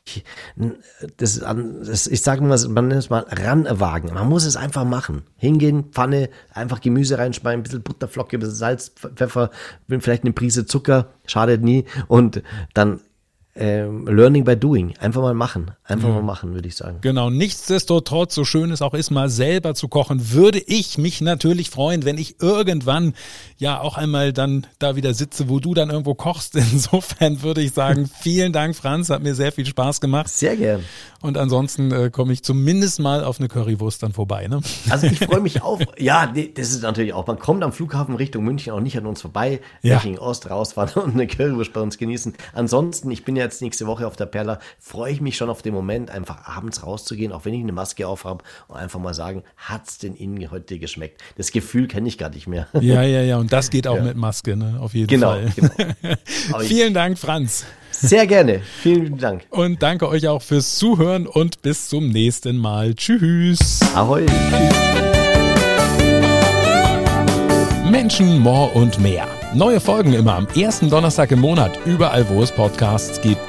das, das ich sage mal, man nennt es mal ranwagen. Man muss es einfach machen. Hingehen, Pfanne, einfach Gemüse reinschmeißen, ein bisschen Butterflocke, ein bisschen Salz, Pfeffer, vielleicht eine Prise Zucker, schadet nie. Und dann ähm, Learning by Doing. Einfach mal machen. Einfach mhm. mal machen, würde ich sagen. Genau. Nichtsdestotrotz, so schön es auch ist, mal selber zu kochen, würde ich mich natürlich freuen, wenn ich irgendwann ja auch einmal dann da wieder sitze, wo du dann irgendwo kochst. Insofern würde ich sagen, vielen Dank, Franz. Hat mir sehr viel Spaß gemacht. Sehr gern. Und ansonsten äh, komme ich zumindest mal auf eine Currywurst dann vorbei. Ne? Also ich freue mich auf. Ja, nee, das ist natürlich auch. Man kommt am Flughafen Richtung München auch nicht an uns vorbei. Ja. München Ost rausfahren und eine Currywurst bei uns genießen. Ansonsten, ich bin ja jetzt nächste Woche auf der Perla, freue ich mich schon auf den Moment, einfach abends rauszugehen, auch wenn ich eine Maske aufhabe und einfach mal sagen, hat es denn Ihnen heute geschmeckt? Das Gefühl kenne ich gar nicht mehr. Ja, ja, ja, und das geht auch ja. mit Maske, ne? auf jeden genau, Fall. Genau. Vielen Dank, Franz. Sehr gerne. Vielen Dank. Und danke euch auch fürs Zuhören und bis zum nächsten Mal. Tschüss. Ahoi. Menschen, More und mehr. Neue Folgen immer am ersten Donnerstag im Monat, überall wo es Podcasts gibt.